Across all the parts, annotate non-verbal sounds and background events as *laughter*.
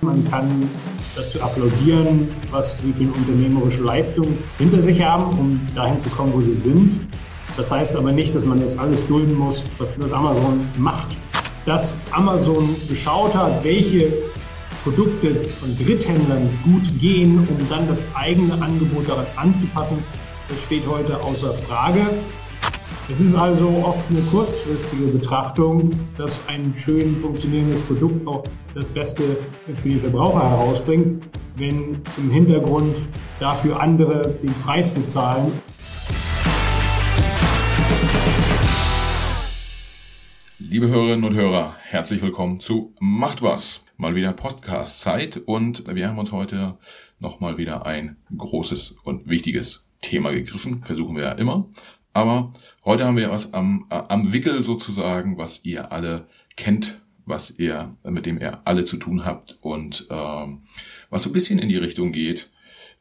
Man kann dazu applaudieren, was sie für eine unternehmerische Leistung hinter sich haben, um dahin zu kommen, wo sie sind. Das heißt aber nicht, dass man jetzt alles dulden muss, was, was Amazon macht. Dass Amazon geschaut hat, welche Produkte von Dritthändlern gut gehen, um dann das eigene Angebot daran anzupassen, das steht heute außer Frage. Es ist also oft eine kurzfristige Betrachtung, dass ein schön funktionierendes Produkt auch das Beste für die Verbraucher herausbringt, wenn im Hintergrund dafür andere den Preis bezahlen. Liebe Hörerinnen und Hörer, herzlich willkommen zu Macht was. Mal wieder Podcast-Zeit und wir haben uns heute nochmal wieder ein großes und wichtiges Thema gegriffen. Versuchen wir ja immer. Aber heute haben wir was am, äh, am Wickel sozusagen, was ihr alle kennt, was ihr, mit dem ihr alle zu tun habt und ähm, was so ein bisschen in die Richtung geht,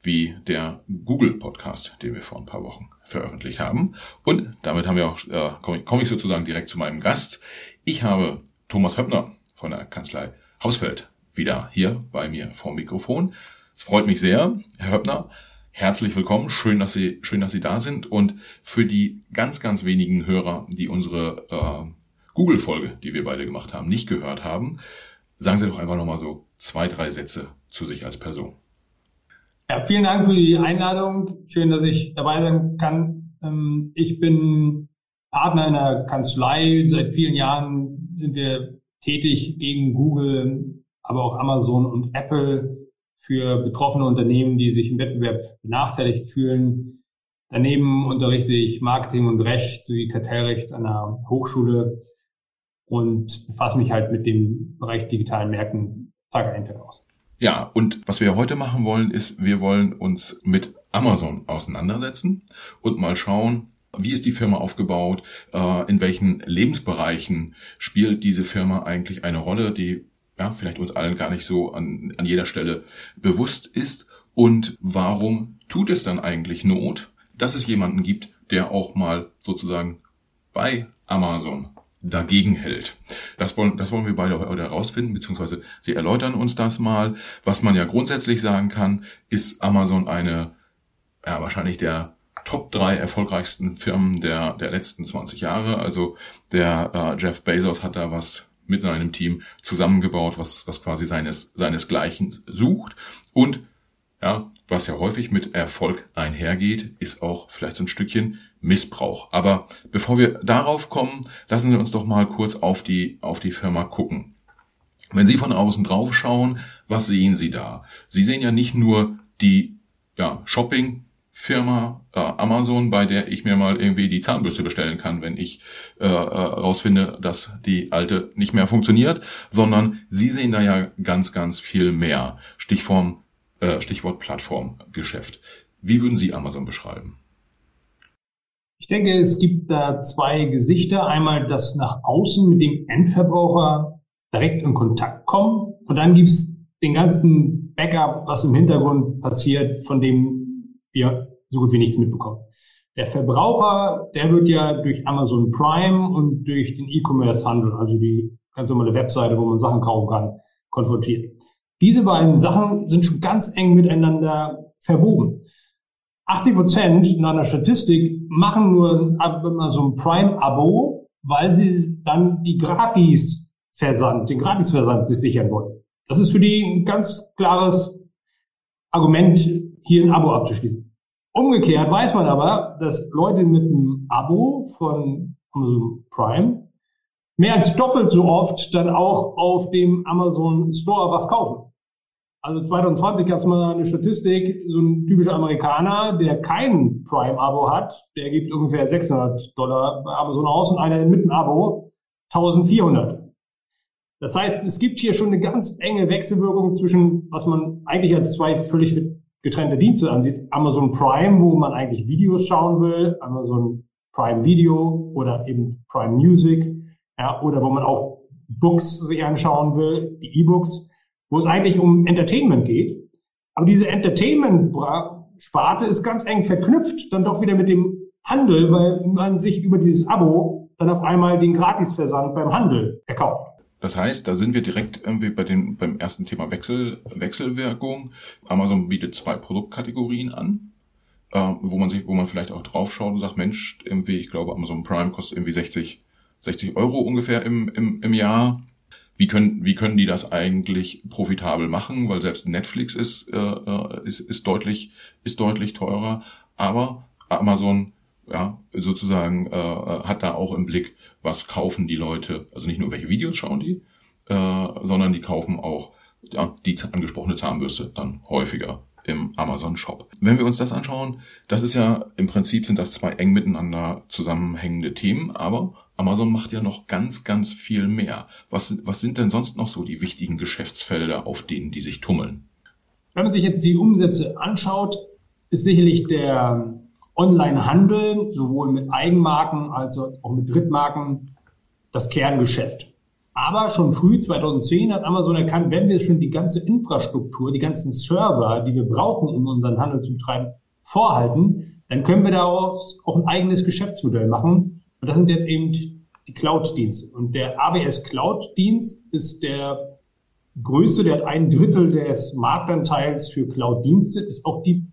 wie der Google Podcast, den wir vor ein paar Wochen veröffentlicht haben. Und damit haben wir auch, äh, komme komm ich sozusagen direkt zu meinem Gast. Ich habe Thomas Höppner von der Kanzlei Hausfeld wieder hier bei mir vor Mikrofon. Es freut mich sehr, Herr Höppner herzlich willkommen. Schön, dass Sie, schön, dass Sie da sind. Und für die ganz, ganz wenigen Hörer, die unsere äh, Google-Folge, die wir beide gemacht haben, nicht gehört haben, sagen Sie doch einfach nochmal so zwei, drei Sätze zu sich als Person. Ja, vielen Dank für die Einladung. Schön, dass ich dabei sein kann. Ähm, ich bin Partner in der Kanzlei. Seit vielen Jahren sind wir tätig gegen Google, aber auch Amazon und Apple für betroffene Unternehmen, die sich im Wettbewerb benachteiligt fühlen. Daneben unterrichte ich Marketing und Recht sowie Kartellrecht an der Hochschule und befasse mich halt mit dem Bereich digitalen Märkten Tag ein, Tag aus. Ja, und was wir heute machen wollen, ist, wir wollen uns mit Amazon auseinandersetzen und mal schauen, wie ist die Firma aufgebaut, äh, in welchen Lebensbereichen spielt diese Firma eigentlich eine Rolle, die ja, vielleicht uns allen gar nicht so an, an jeder Stelle bewusst ist. Und warum tut es dann eigentlich Not, dass es jemanden gibt, der auch mal sozusagen bei Amazon dagegen hält. Das wollen, das wollen wir beide heute herausfinden, beziehungsweise Sie erläutern uns das mal. Was man ja grundsätzlich sagen kann, ist Amazon eine, ja, wahrscheinlich der Top drei erfolgreichsten Firmen der, der letzten 20 Jahre. Also der äh, Jeff Bezos hat da was mit seinem Team zusammengebaut, was, was quasi seines, seinesgleichen sucht. Und ja, was ja häufig mit Erfolg einhergeht, ist auch vielleicht so ein Stückchen Missbrauch. Aber bevor wir darauf kommen, lassen Sie uns doch mal kurz auf die, auf die Firma gucken. Wenn Sie von außen drauf schauen, was sehen Sie da? Sie sehen ja nicht nur die ja, Shopping Firma äh, Amazon, bei der ich mir mal irgendwie die Zahnbürste bestellen kann, wenn ich äh, äh, rausfinde, dass die alte nicht mehr funktioniert, sondern Sie sehen da ja ganz, ganz viel mehr. Stichform, äh, Stichwort Plattformgeschäft. Wie würden Sie Amazon beschreiben? Ich denke, es gibt da zwei Gesichter. Einmal das nach außen mit dem Endverbraucher direkt in Kontakt kommen und dann gibt es den ganzen Backup, was im Hintergrund passiert, von dem wir so gut wie nichts mitbekommen. Der Verbraucher, der wird ja durch Amazon Prime und durch den E-Commerce-Handel, also die ganz normale Webseite, wo man Sachen kaufen kann, konfrontiert. Diese beiden Sachen sind schon ganz eng miteinander verwoben. 80 Prozent nach einer Statistik machen nur Amazon Prime-Abo, weil sie dann die Gratis-Versand, den Gratis-Versand sich sichern wollen. Das ist für die ein ganz klares Argument, hier ein Abo abzuschließen. Umgekehrt weiß man aber, dass Leute mit einem Abo von Amazon Prime mehr als doppelt so oft dann auch auf dem Amazon Store was kaufen. Also 2020 gab es mal eine Statistik, so ein typischer Amerikaner, der kein Prime-Abo hat, der gibt ungefähr 600 Dollar bei Amazon aus und einer mit einem Abo 1400. Das heißt, es gibt hier schon eine ganz enge Wechselwirkung zwischen, was man eigentlich als zwei völlig getrennte Dienste ansieht. Amazon Prime, wo man eigentlich Videos schauen will, Amazon Prime Video oder eben Prime Music, ja, oder wo man auch Books sich anschauen will, die E-Books, wo es eigentlich um Entertainment geht. Aber diese Entertainment-Sparte ist ganz eng verknüpft dann doch wieder mit dem Handel, weil man sich über dieses Abo dann auf einmal den Gratisversand beim Handel erkauft. Das heißt, da sind wir direkt irgendwie bei den, beim ersten Thema Wechsel, Wechselwirkung. Amazon bietet zwei Produktkategorien an, äh, wo man sich, wo man vielleicht auch draufschaut und sagt, Mensch, irgendwie, ich glaube, Amazon Prime kostet irgendwie 60, 60 Euro ungefähr im, im, im Jahr. Wie können, wie können die das eigentlich profitabel machen? Weil selbst Netflix ist, äh, äh ist, ist deutlich, ist deutlich teurer. Aber Amazon ja, sozusagen äh, hat da auch im Blick, was kaufen die Leute, also nicht nur welche Videos schauen die, äh, sondern die kaufen auch ja, die angesprochene Zahnbürste dann häufiger im Amazon Shop. Wenn wir uns das anschauen, das ist ja im Prinzip sind das zwei eng miteinander zusammenhängende Themen, aber Amazon macht ja noch ganz, ganz viel mehr. Was, was sind denn sonst noch so die wichtigen Geschäftsfelder, auf denen die sich tummeln? Wenn man sich jetzt die Umsätze anschaut, ist sicherlich der Online-Handel, sowohl mit Eigenmarken als auch mit Drittmarken, das Kerngeschäft. Aber schon früh 2010 hat Amazon erkannt, wenn wir schon die ganze Infrastruktur, die ganzen Server, die wir brauchen, um unseren Handel zu betreiben, vorhalten, dann können wir daraus auch ein eigenes Geschäftsmodell machen. Und das sind jetzt eben die Cloud-Dienste. Und der AWS Cloud-Dienst ist der größte, der hat ein Drittel des Marktanteils für Cloud-Dienste, ist auch die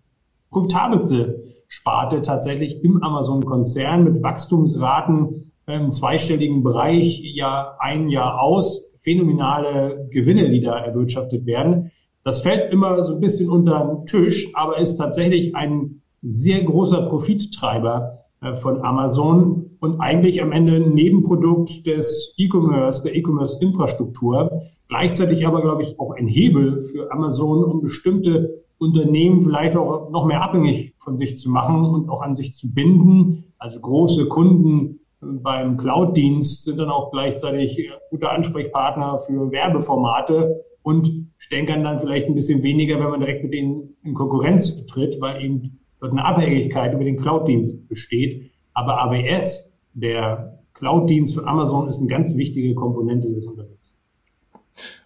profitabelste Sparte tatsächlich im Amazon-Konzern mit Wachstumsraten im zweistelligen Bereich Jahr ein Jahr aus. Phänomenale Gewinne, die da erwirtschaftet werden. Das fällt immer so ein bisschen unter den Tisch, aber ist tatsächlich ein sehr großer Profittreiber äh, von Amazon und eigentlich am Ende ein Nebenprodukt des E-Commerce, der E-Commerce-Infrastruktur. Gleichzeitig aber, glaube ich, auch ein Hebel für Amazon, um bestimmte Unternehmen vielleicht auch noch mehr abhängig von sich zu machen und auch an sich zu binden. Also große Kunden beim Cloud-Dienst sind dann auch gleichzeitig gute Ansprechpartner für Werbeformate und stänkern dann vielleicht ein bisschen weniger, wenn man direkt mit denen in Konkurrenz tritt, weil eben dort eine Abhängigkeit über den Cloud-Dienst besteht. Aber AWS, der Cloud-Dienst von Amazon, ist eine ganz wichtige Komponente des Unternehmens.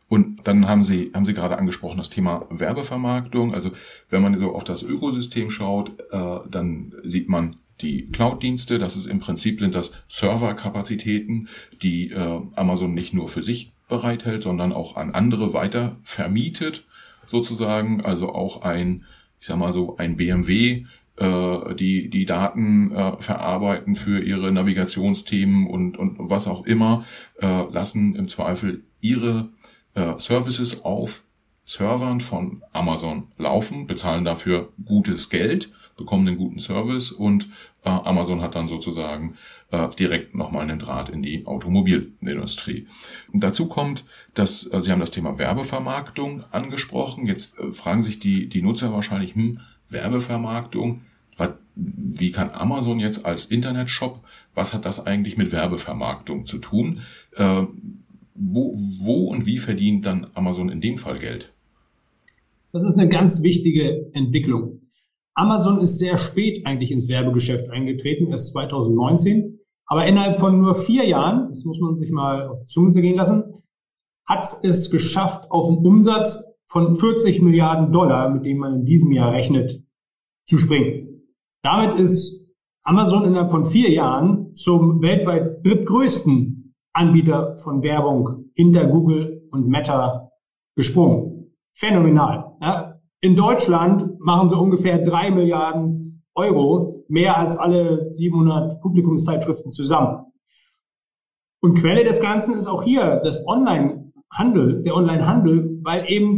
Und dann haben Sie, haben Sie gerade angesprochen, das Thema Werbevermarktung. Also wenn man so auf das Ökosystem schaut, äh, dann sieht man die Cloud-Dienste. Das ist im Prinzip sind das Serverkapazitäten, die äh, Amazon nicht nur für sich bereithält, sondern auch an andere weiter vermietet, sozusagen. Also auch ein, ich sag mal so, ein BMW, äh, die die Daten äh, verarbeiten für ihre Navigationsthemen und, und was auch immer, äh, lassen im Zweifel ihre äh, Services auf Servern von Amazon laufen, bezahlen dafür gutes Geld, bekommen einen guten Service und äh, Amazon hat dann sozusagen äh, direkt nochmal einen Draht in die Automobilindustrie. Dazu kommt, dass äh, Sie haben das Thema Werbevermarktung angesprochen. Jetzt äh, fragen sich die, die Nutzer wahrscheinlich, hm, Werbevermarktung, was, wie kann Amazon jetzt als Internetshop, was hat das eigentlich mit Werbevermarktung zu tun? Wo, wo und wie verdient dann Amazon in dem Fall Geld? Das ist eine ganz wichtige Entwicklung. Amazon ist sehr spät eigentlich ins Werbegeschäft eingetreten, erst 2019. Aber innerhalb von nur vier Jahren, das muss man sich mal auf die Zunge zergehen lassen, hat es geschafft, auf einen Umsatz von 40 Milliarden Dollar, mit dem man in diesem Jahr rechnet, zu springen. Damit ist Amazon innerhalb von vier Jahren zum weltweit drittgrößten Anbieter von Werbung hinter Google und Meta gesprungen. Phänomenal. Ja. In Deutschland machen sie ungefähr drei Milliarden Euro, mehr als alle 700 Publikumszeitschriften zusammen. Und Quelle des Ganzen ist auch hier das Online-Handel, der Online-Handel, weil eben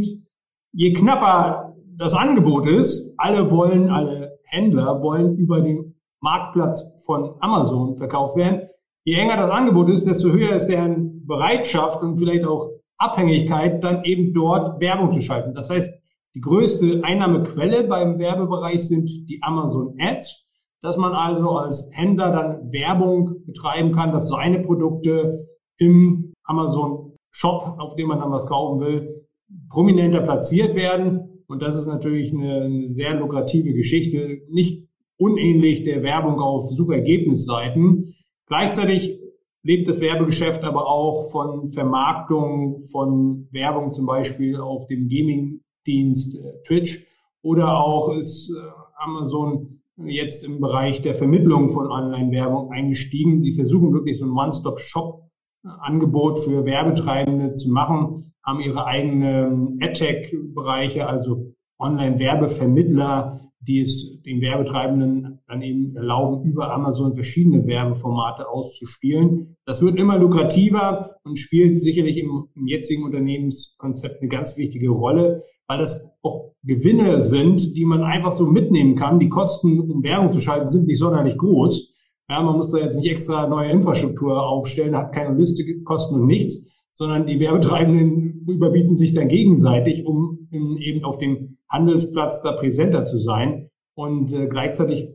je knapper das Angebot ist, alle wollen, alle Händler wollen über den Marktplatz von Amazon verkauft werden, je enger das Angebot ist, desto höher ist deren Bereitschaft und vielleicht auch Abhängigkeit, dann eben dort Werbung zu schalten. Das heißt, die größte Einnahmequelle beim Werbebereich sind die Amazon Ads, dass man also als Händler dann Werbung betreiben kann, dass seine Produkte im Amazon Shop, auf dem man dann was kaufen will, prominenter platziert werden. Und das ist natürlich eine sehr lukrative Geschichte, nicht unähnlich der Werbung auf Suchergebnisseiten. Gleichzeitig lebt das Werbegeschäft aber auch von Vermarktung von Werbung zum Beispiel auf dem Gaming-Dienst äh, Twitch oder auch ist äh, Amazon jetzt im Bereich der Vermittlung von Online-Werbung eingestiegen. Die versuchen wirklich so ein One-Stop-Shop-Angebot für Werbetreibende zu machen, haben ihre eigenen AdTech-Bereiche, also Online-Werbevermittler, die es den Werbetreibenden dann eben erlauben, über Amazon verschiedene Werbeformate auszuspielen. Das wird immer lukrativer und spielt sicherlich im, im jetzigen Unternehmenskonzept eine ganz wichtige Rolle, weil das auch Gewinne sind, die man einfach so mitnehmen kann. Die Kosten, um Werbung zu schalten, sind nicht sonderlich groß. Ja, man muss da jetzt nicht extra neue Infrastruktur aufstellen, hat keine Liste, Kosten und nichts, sondern die Werbetreibenden überbieten sich dann gegenseitig, um eben auf dem Handelsplatz da präsenter zu sein. Und äh, gleichzeitig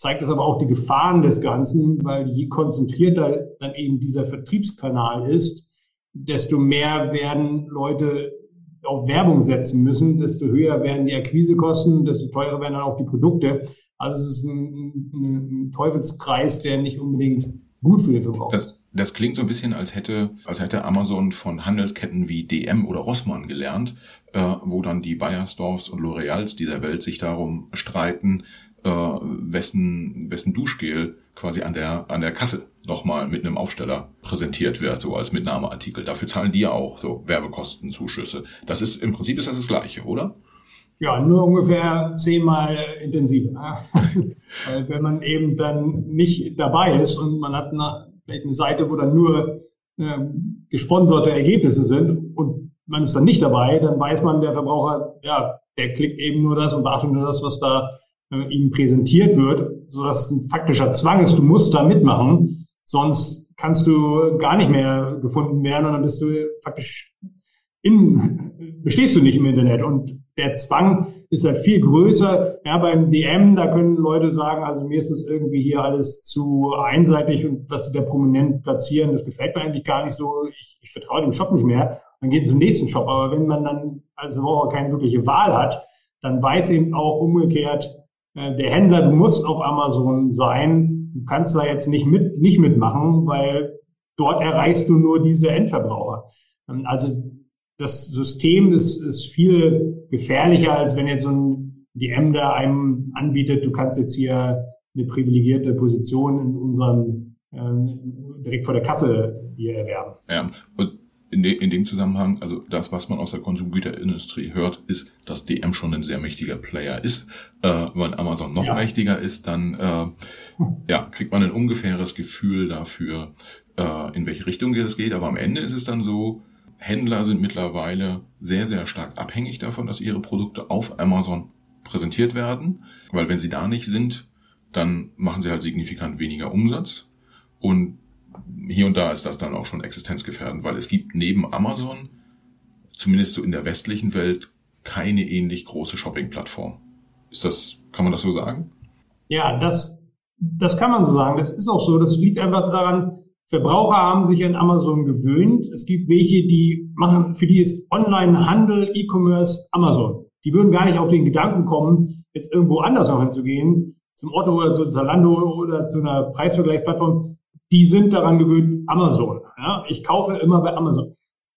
zeigt es aber auch die Gefahren des Ganzen, weil je konzentrierter dann eben dieser Vertriebskanal ist, desto mehr werden Leute auf Werbung setzen müssen, desto höher werden die Akquisekosten, desto teurer werden dann auch die Produkte. Also es ist ein, ein, Teufelskreis, der nicht unbedingt gut für den Verbraucher ist. Das klingt so ein bisschen, als hätte, als hätte Amazon von Handelsketten wie DM oder Rossmann gelernt, äh, wo dann die Bayersdorfs und L'Oreals dieser Welt sich darum streiten, äh, wessen, wessen Duschgel quasi an der, an der Kasse nochmal mit einem Aufsteller präsentiert wird, so als Mitnahmeartikel. Dafür zahlen die ja auch so Werbekostenzuschüsse. Das ist, im Prinzip ist das das Gleiche, oder? Ja, nur ungefähr zehnmal intensiver. *laughs* Wenn man eben dann nicht dabei ist und man hat vielleicht eine Seite, wo dann nur ähm, gesponserte Ergebnisse sind und man ist dann nicht dabei, dann weiß man, der Verbraucher, ja, der klickt eben nur das und beachtet nur das, was da äh, ihm präsentiert wird, so dass es ein faktischer Zwang ist, du musst da mitmachen, sonst kannst du gar nicht mehr gefunden werden und dann bist du faktisch in, bestehst du nicht im Internet und der Zwang ist halt viel größer. Ja, beim DM, da können Leute sagen, also mir ist das irgendwie hier alles zu einseitig und was sie da prominent platzieren, das gefällt mir eigentlich gar nicht so. Ich, ich vertraue dem Shop nicht mehr. Dann geht es zum nächsten Shop. Aber wenn man dann als Verbraucher keine wirkliche Wahl hat, dann weiß eben auch umgekehrt der Händler, du musst auf Amazon sein. Du kannst da jetzt nicht mit, nicht mitmachen, weil dort erreichst du nur diese Endverbraucher. Ähm, also das System ist, ist viel gefährlicher, als wenn jetzt so ein DM da einem anbietet, du kannst jetzt hier eine privilegierte Position in unserem ähm, direkt vor der Kasse dir erwerben. Ja, und in, de, in dem Zusammenhang, also das, was man aus der Konsumgüterindustrie hört, ist, dass DM schon ein sehr mächtiger Player ist. Äh, wenn Amazon noch ja. mächtiger ist, dann äh, ja, kriegt man ein ungefähres Gefühl dafür, äh, in welche Richtung es geht. Aber am Ende ist es dann so, Händler sind mittlerweile sehr, sehr stark abhängig davon, dass ihre Produkte auf Amazon präsentiert werden, weil wenn sie da nicht sind, dann machen sie halt signifikant weniger Umsatz und hier und da ist das dann auch schon existenzgefährdend, weil es gibt neben Amazon, zumindest so in der westlichen Welt, keine ähnlich große Shopping-Plattform. Ist das, kann man das so sagen? Ja, das, das kann man so sagen. Das ist auch so. Das liegt einfach daran, Verbraucher haben sich an Amazon gewöhnt. Es gibt welche, die machen, für die ist Online-Handel, E-Commerce Amazon. Die würden gar nicht auf den Gedanken kommen, jetzt irgendwo anders noch hinzugehen, zum Otto oder zu Zalando oder zu einer Preisvergleichsplattform. Die sind daran gewöhnt, Amazon. Ja, ich kaufe immer bei Amazon.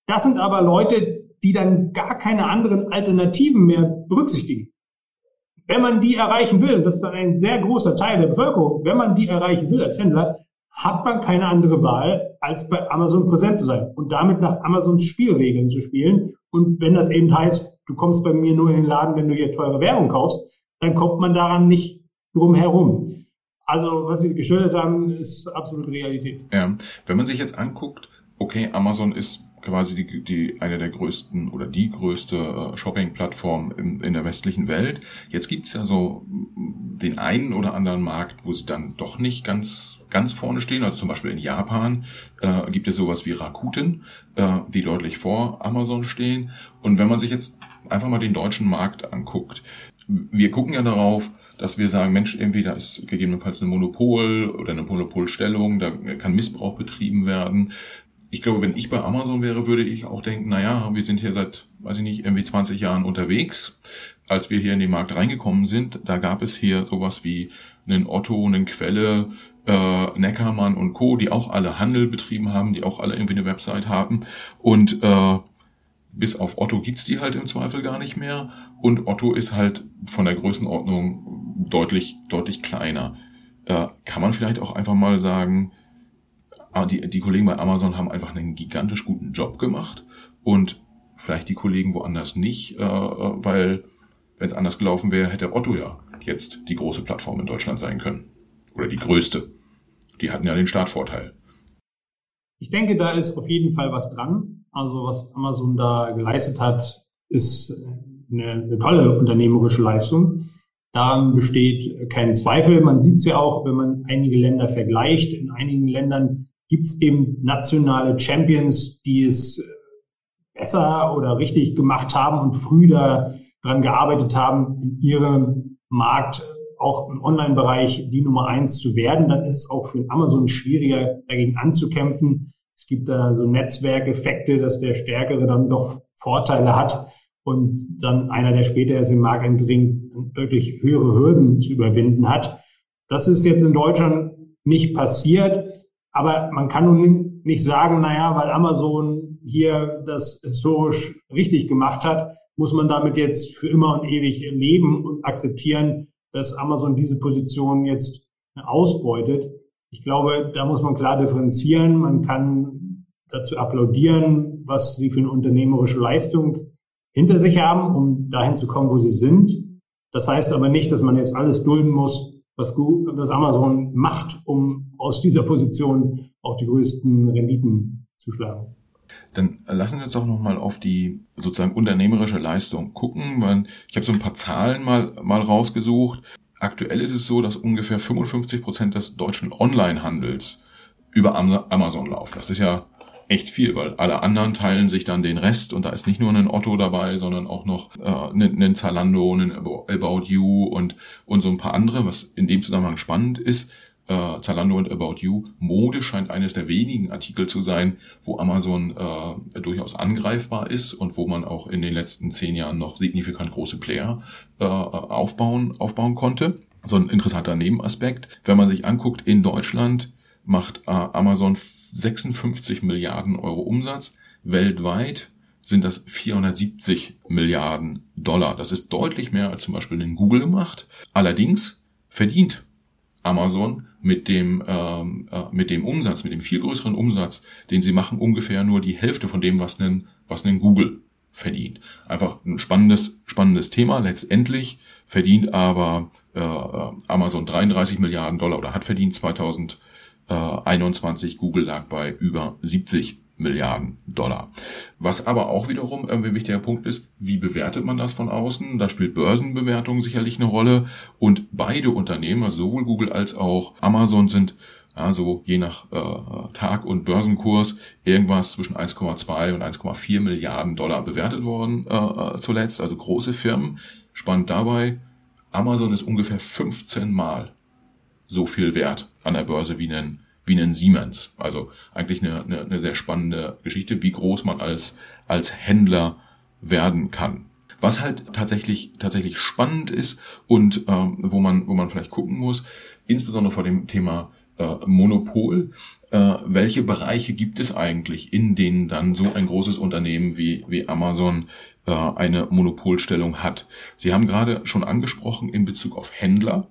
Das sind aber Leute, die dann gar keine anderen Alternativen mehr berücksichtigen. Wenn man die erreichen will, das ist dann ein sehr großer Teil der Bevölkerung, wenn man die erreichen will als Händler, hat man keine andere Wahl, als bei Amazon präsent zu sein und damit nach Amazons Spielregeln zu spielen. Und wenn das eben heißt, du kommst bei mir nur in den Laden, wenn du hier teure Werbung kaufst, dann kommt man daran nicht drum herum. Also, was Sie geschildert haben, ist absolute Realität. Ja. Wenn man sich jetzt anguckt, okay, Amazon ist quasi die, die eine der größten oder die größte äh, Shopping-Plattform in, in der westlichen Welt. Jetzt gibt's ja so den einen oder anderen Markt, wo sie dann doch nicht ganz ganz vorne stehen. Also zum Beispiel in Japan äh, gibt es sowas wie Rakuten, äh, die deutlich vor Amazon stehen. Und wenn man sich jetzt einfach mal den deutschen Markt anguckt, wir gucken ja darauf, dass wir sagen, Mensch, irgendwie da ist gegebenenfalls ein Monopol oder eine Monopolstellung, da kann Missbrauch betrieben werden. Ich glaube, wenn ich bei Amazon wäre, würde ich auch denken, na ja, wir sind hier seit, weiß ich nicht, irgendwie 20 Jahren unterwegs. Als wir hier in den Markt reingekommen sind, da gab es hier sowas wie einen Otto, einen Quelle, äh, Neckermann und Co., die auch alle Handel betrieben haben, die auch alle irgendwie eine Website haben. Und äh, bis auf Otto gibt's die halt im Zweifel gar nicht mehr. Und Otto ist halt von der Größenordnung deutlich, deutlich kleiner. Äh, kann man vielleicht auch einfach mal sagen, ah, die, die Kollegen bei Amazon haben einfach einen gigantisch guten Job gemacht und vielleicht die Kollegen woanders nicht, äh, weil wenn es anders gelaufen wäre, hätte Otto ja jetzt die große Plattform in Deutschland sein können. Oder die größte. Die hatten ja den Startvorteil. Ich denke, da ist auf jeden Fall was dran. Also was Amazon da geleistet hat, ist eine, eine tolle unternehmerische Leistung. Daran besteht kein Zweifel. Man sieht es ja auch, wenn man einige Länder vergleicht. In einigen Ländern gibt es eben nationale Champions, die es besser oder richtig gemacht haben und früh daran gearbeitet haben, in ihrem Markt auch im Online-Bereich die Nummer eins zu werden, dann ist es auch für Amazon schwieriger, dagegen anzukämpfen. Es gibt da so Netzwerkeffekte, dass der Stärkere dann doch Vorteile hat und dann einer, der später erst im Markt eindringt, wirklich höhere Hürden zu überwinden hat. Das ist jetzt in Deutschland nicht passiert, aber man kann nun nicht sagen, naja, weil Amazon hier das historisch richtig gemacht hat, muss man damit jetzt für immer und ewig leben und akzeptieren, dass Amazon diese Position jetzt ausbeutet. Ich glaube, da muss man klar differenzieren. Man kann dazu applaudieren, was sie für eine unternehmerische Leistung hinter sich haben, um dahin zu kommen, wo sie sind. Das heißt aber nicht, dass man jetzt alles dulden muss, was, was Amazon macht, um aus dieser Position auch die größten Renditen zu schlagen. Dann lassen Sie uns doch nochmal auf die sozusagen unternehmerische Leistung gucken. Ich habe so ein paar Zahlen mal, mal rausgesucht. Aktuell ist es so, dass ungefähr 55 Prozent des deutschen Onlinehandels über Amazon läuft. Das ist ja echt viel, weil alle anderen teilen sich dann den Rest und da ist nicht nur ein Otto dabei, sondern auch noch äh, ein, ein Zalando, ein About You und, und so ein paar andere, was in dem Zusammenhang spannend ist äh, Zalando und About You. Mode scheint eines der wenigen Artikel zu sein, wo Amazon äh, durchaus angreifbar ist und wo man auch in den letzten zehn Jahren noch signifikant große Player äh, aufbauen, aufbauen konnte. So ein interessanter Nebenaspekt. Wenn man sich anguckt, in Deutschland macht äh, Amazon 56 Milliarden Euro Umsatz. Weltweit sind das 470 Milliarden Dollar. Das ist deutlich mehr als zum Beispiel in Google gemacht. Allerdings verdient Amazon mit dem, ähm, äh, mit dem Umsatz, mit dem viel größeren Umsatz, den sie machen, ungefähr nur die Hälfte von dem, was ein, was ein Google verdient. Einfach ein spannendes, spannendes Thema. Letztendlich verdient aber äh, Amazon 33 Milliarden Dollar oder hat verdient 2021. Google lag bei über 70 Milliarden Dollar. Was aber auch wiederum ein wichtiger Punkt ist, wie bewertet man das von außen? Da spielt Börsenbewertung sicherlich eine Rolle und beide Unternehmen, sowohl Google als auch Amazon sind also je nach äh, Tag und Börsenkurs irgendwas zwischen 1,2 und 1,4 Milliarden Dollar bewertet worden äh, äh, zuletzt, also große Firmen. Spannend dabei, Amazon ist ungefähr 15 Mal so viel wert an der Börse wie ein wie ein Siemens. Also eigentlich eine, eine, eine sehr spannende Geschichte, wie groß man als, als Händler werden kann. Was halt tatsächlich, tatsächlich spannend ist und ähm, wo, man, wo man vielleicht gucken muss, insbesondere vor dem Thema äh, Monopol, äh, welche Bereiche gibt es eigentlich, in denen dann so ein großes Unternehmen wie, wie Amazon äh, eine Monopolstellung hat. Sie haben gerade schon angesprochen in Bezug auf Händler,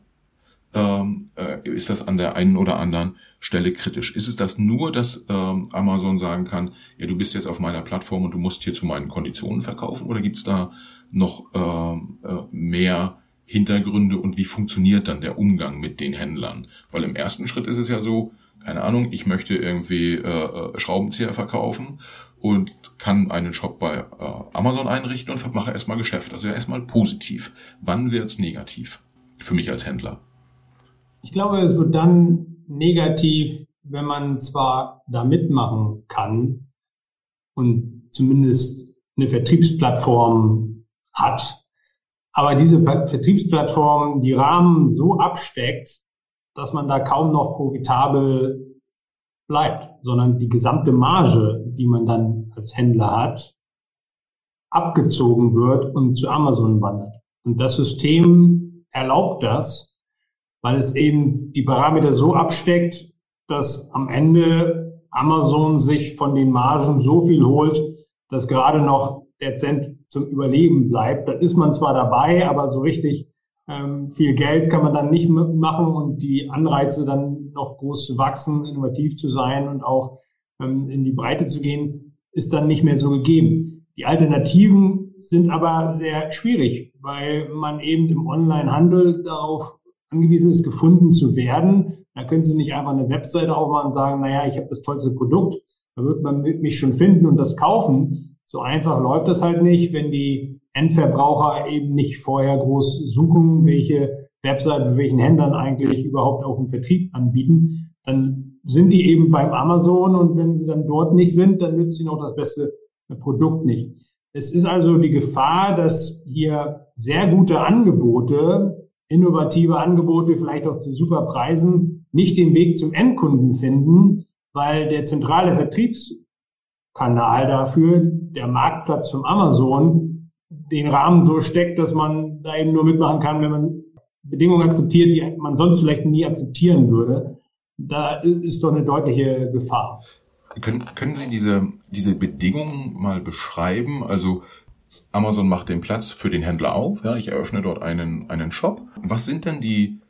ähm, äh, ist das an der einen oder anderen Stelle kritisch. Ist es das nur, dass ähm, Amazon sagen kann, ja, du bist jetzt auf meiner Plattform und du musst hier zu meinen Konditionen verkaufen? Oder gibt es da noch ähm, äh, mehr Hintergründe und wie funktioniert dann der Umgang mit den Händlern? Weil im ersten Schritt ist es ja so, keine Ahnung, ich möchte irgendwie äh, äh Schraubenzieher verkaufen und kann einen Shop bei äh, Amazon einrichten und mache erstmal Geschäft. Also ja erstmal positiv. Wann wird's negativ für mich als Händler? Ich glaube, es wird dann negativ, wenn man zwar da mitmachen kann und zumindest eine Vertriebsplattform hat, aber diese Vertriebsplattform die Rahmen so absteckt, dass man da kaum noch profitabel bleibt, sondern die gesamte Marge, die man dann als Händler hat, abgezogen wird und zu Amazon wandert. Und das System erlaubt das, weil es eben die Parameter so absteckt, dass am Ende Amazon sich von den Margen so viel holt, dass gerade noch der Cent zum Überleben bleibt. Da ist man zwar dabei, aber so richtig ähm, viel Geld kann man dann nicht machen und die Anreize dann noch groß zu wachsen, innovativ zu sein und auch ähm, in die Breite zu gehen, ist dann nicht mehr so gegeben. Die Alternativen sind aber sehr schwierig, weil man eben im Onlinehandel darauf angewiesen ist, gefunden zu werden. Da können Sie nicht einfach eine Webseite aufmachen und sagen, naja, ich habe das tollste Produkt, da wird man mich schon finden und das kaufen. So einfach läuft das halt nicht, wenn die Endverbraucher eben nicht vorher groß suchen, welche Webseiten für welchen Händlern eigentlich überhaupt auch einen Vertrieb anbieten. Dann sind die eben beim Amazon und wenn sie dann dort nicht sind, dann nützt ihnen auch das beste Produkt nicht. Es ist also die Gefahr, dass hier sehr gute Angebote, innovative Angebote, vielleicht auch zu super Preisen, nicht den Weg zum Endkunden finden, weil der zentrale Vertriebskanal dafür, der Marktplatz zum Amazon, den Rahmen so steckt, dass man da eben nur mitmachen kann, wenn man Bedingungen akzeptiert, die man sonst vielleicht nie akzeptieren würde. Da ist doch eine deutliche Gefahr. Können, können Sie diese, diese Bedingungen mal beschreiben? Also Amazon macht den Platz für den Händler auf. Ja, ich eröffne dort einen, einen Shop. Was sind denn die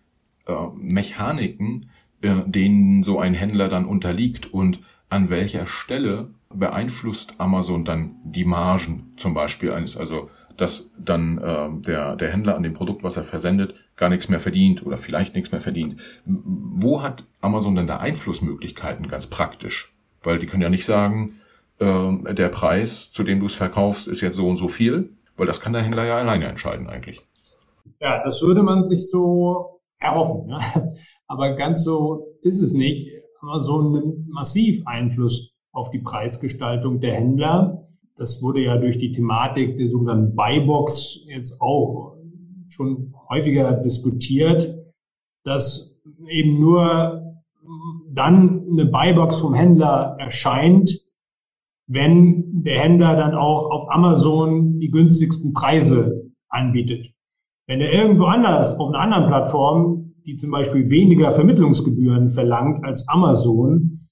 äh, Mechaniken, äh, denen so ein Händler dann unterliegt und an welcher Stelle beeinflusst Amazon dann die Margen zum Beispiel eines, also dass dann äh, der, der Händler an dem Produkt, was er versendet, gar nichts mehr verdient oder vielleicht nichts mehr verdient. Wo hat Amazon denn da Einflussmöglichkeiten ganz praktisch? Weil die können ja nicht sagen, äh, der Preis, zu dem du es verkaufst, ist jetzt so und so viel, weil das kann der Händler ja alleine entscheiden eigentlich. Ja, das würde man sich so erhoffen. Ne? *laughs* Aber ganz so ist es nicht. Amazon nimmt massiv Einfluss auf die Preisgestaltung der Händler. Das wurde ja durch die Thematik der sogenannten Buybox jetzt auch schon häufiger diskutiert, dass eben nur dann eine Buybox vom Händler erscheint, wenn der Händler dann auch auf Amazon die günstigsten Preise anbietet. Wenn er irgendwo anders auf einer anderen Plattform die zum Beispiel weniger Vermittlungsgebühren verlangt als Amazon,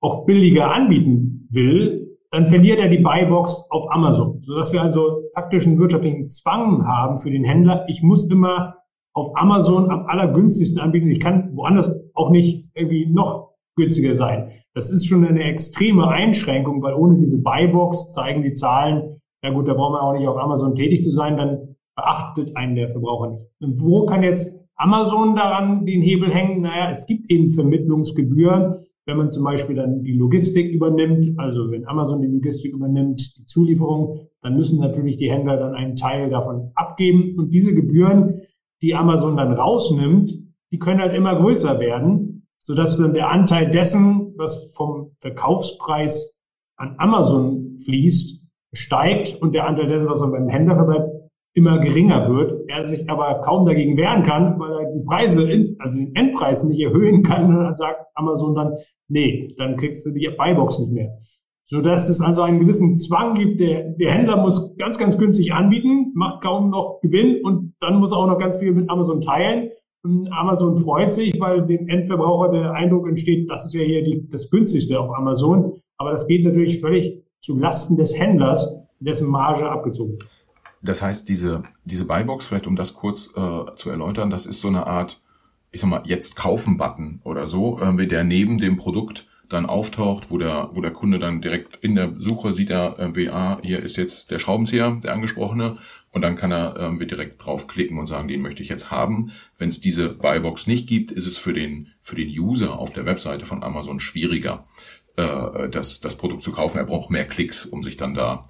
auch billiger anbieten will, dann verliert er die Buybox auf Amazon, sodass wir also faktischen wirtschaftlichen Zwang haben für den Händler. Ich muss immer auf Amazon am allergünstigsten anbieten. Ich kann woanders auch nicht irgendwie noch günstiger sein. Das ist schon eine extreme Einschränkung, weil ohne diese Buybox zeigen die Zahlen, ja gut, da braucht man auch nicht auf Amazon tätig zu sein, dann beachtet einen der Verbraucher nicht. Und wo kann jetzt Amazon daran den Hebel hängen? Naja, es gibt eben Vermittlungsgebühren, wenn man zum Beispiel dann die Logistik übernimmt, also wenn Amazon die Logistik übernimmt, die Zulieferung, dann müssen natürlich die Händler dann einen Teil davon abgeben. Und diese Gebühren, die Amazon dann rausnimmt, die können halt immer größer werden, sodass dann der Anteil dessen, was vom Verkaufspreis an Amazon fließt, steigt und der Anteil dessen, was dann beim Händler verbleibt, immer geringer wird, er sich aber kaum dagegen wehren kann, weil er die Preise, also den Endpreis nicht erhöhen kann, und dann sagt Amazon dann, nee, dann kriegst du die Buybox nicht mehr. So dass es also einen gewissen Zwang gibt, der, der Händler muss ganz, ganz günstig anbieten, macht kaum noch Gewinn und dann muss er auch noch ganz viel mit Amazon teilen. Amazon freut sich, weil dem Endverbraucher der Eindruck entsteht, das ist ja hier die, das günstigste auf Amazon. Aber das geht natürlich völlig zu Lasten des Händlers, dessen Marge abgezogen. Das heißt, diese, diese Buybox, vielleicht um das kurz äh, zu erläutern, das ist so eine Art, ich sag mal, jetzt kaufen Button oder so, äh, der neben dem Produkt dann auftaucht, wo der, wo der Kunde dann direkt in der Suche sieht er, äh, ah, hier ist jetzt der Schraubenzieher, der angesprochene, und dann kann er äh, direkt draufklicken und sagen, den möchte ich jetzt haben. Wenn es diese Buybox nicht gibt, ist es für den, für den User auf der Webseite von Amazon schwieriger, äh, das, das Produkt zu kaufen. Er braucht mehr Klicks, um sich dann da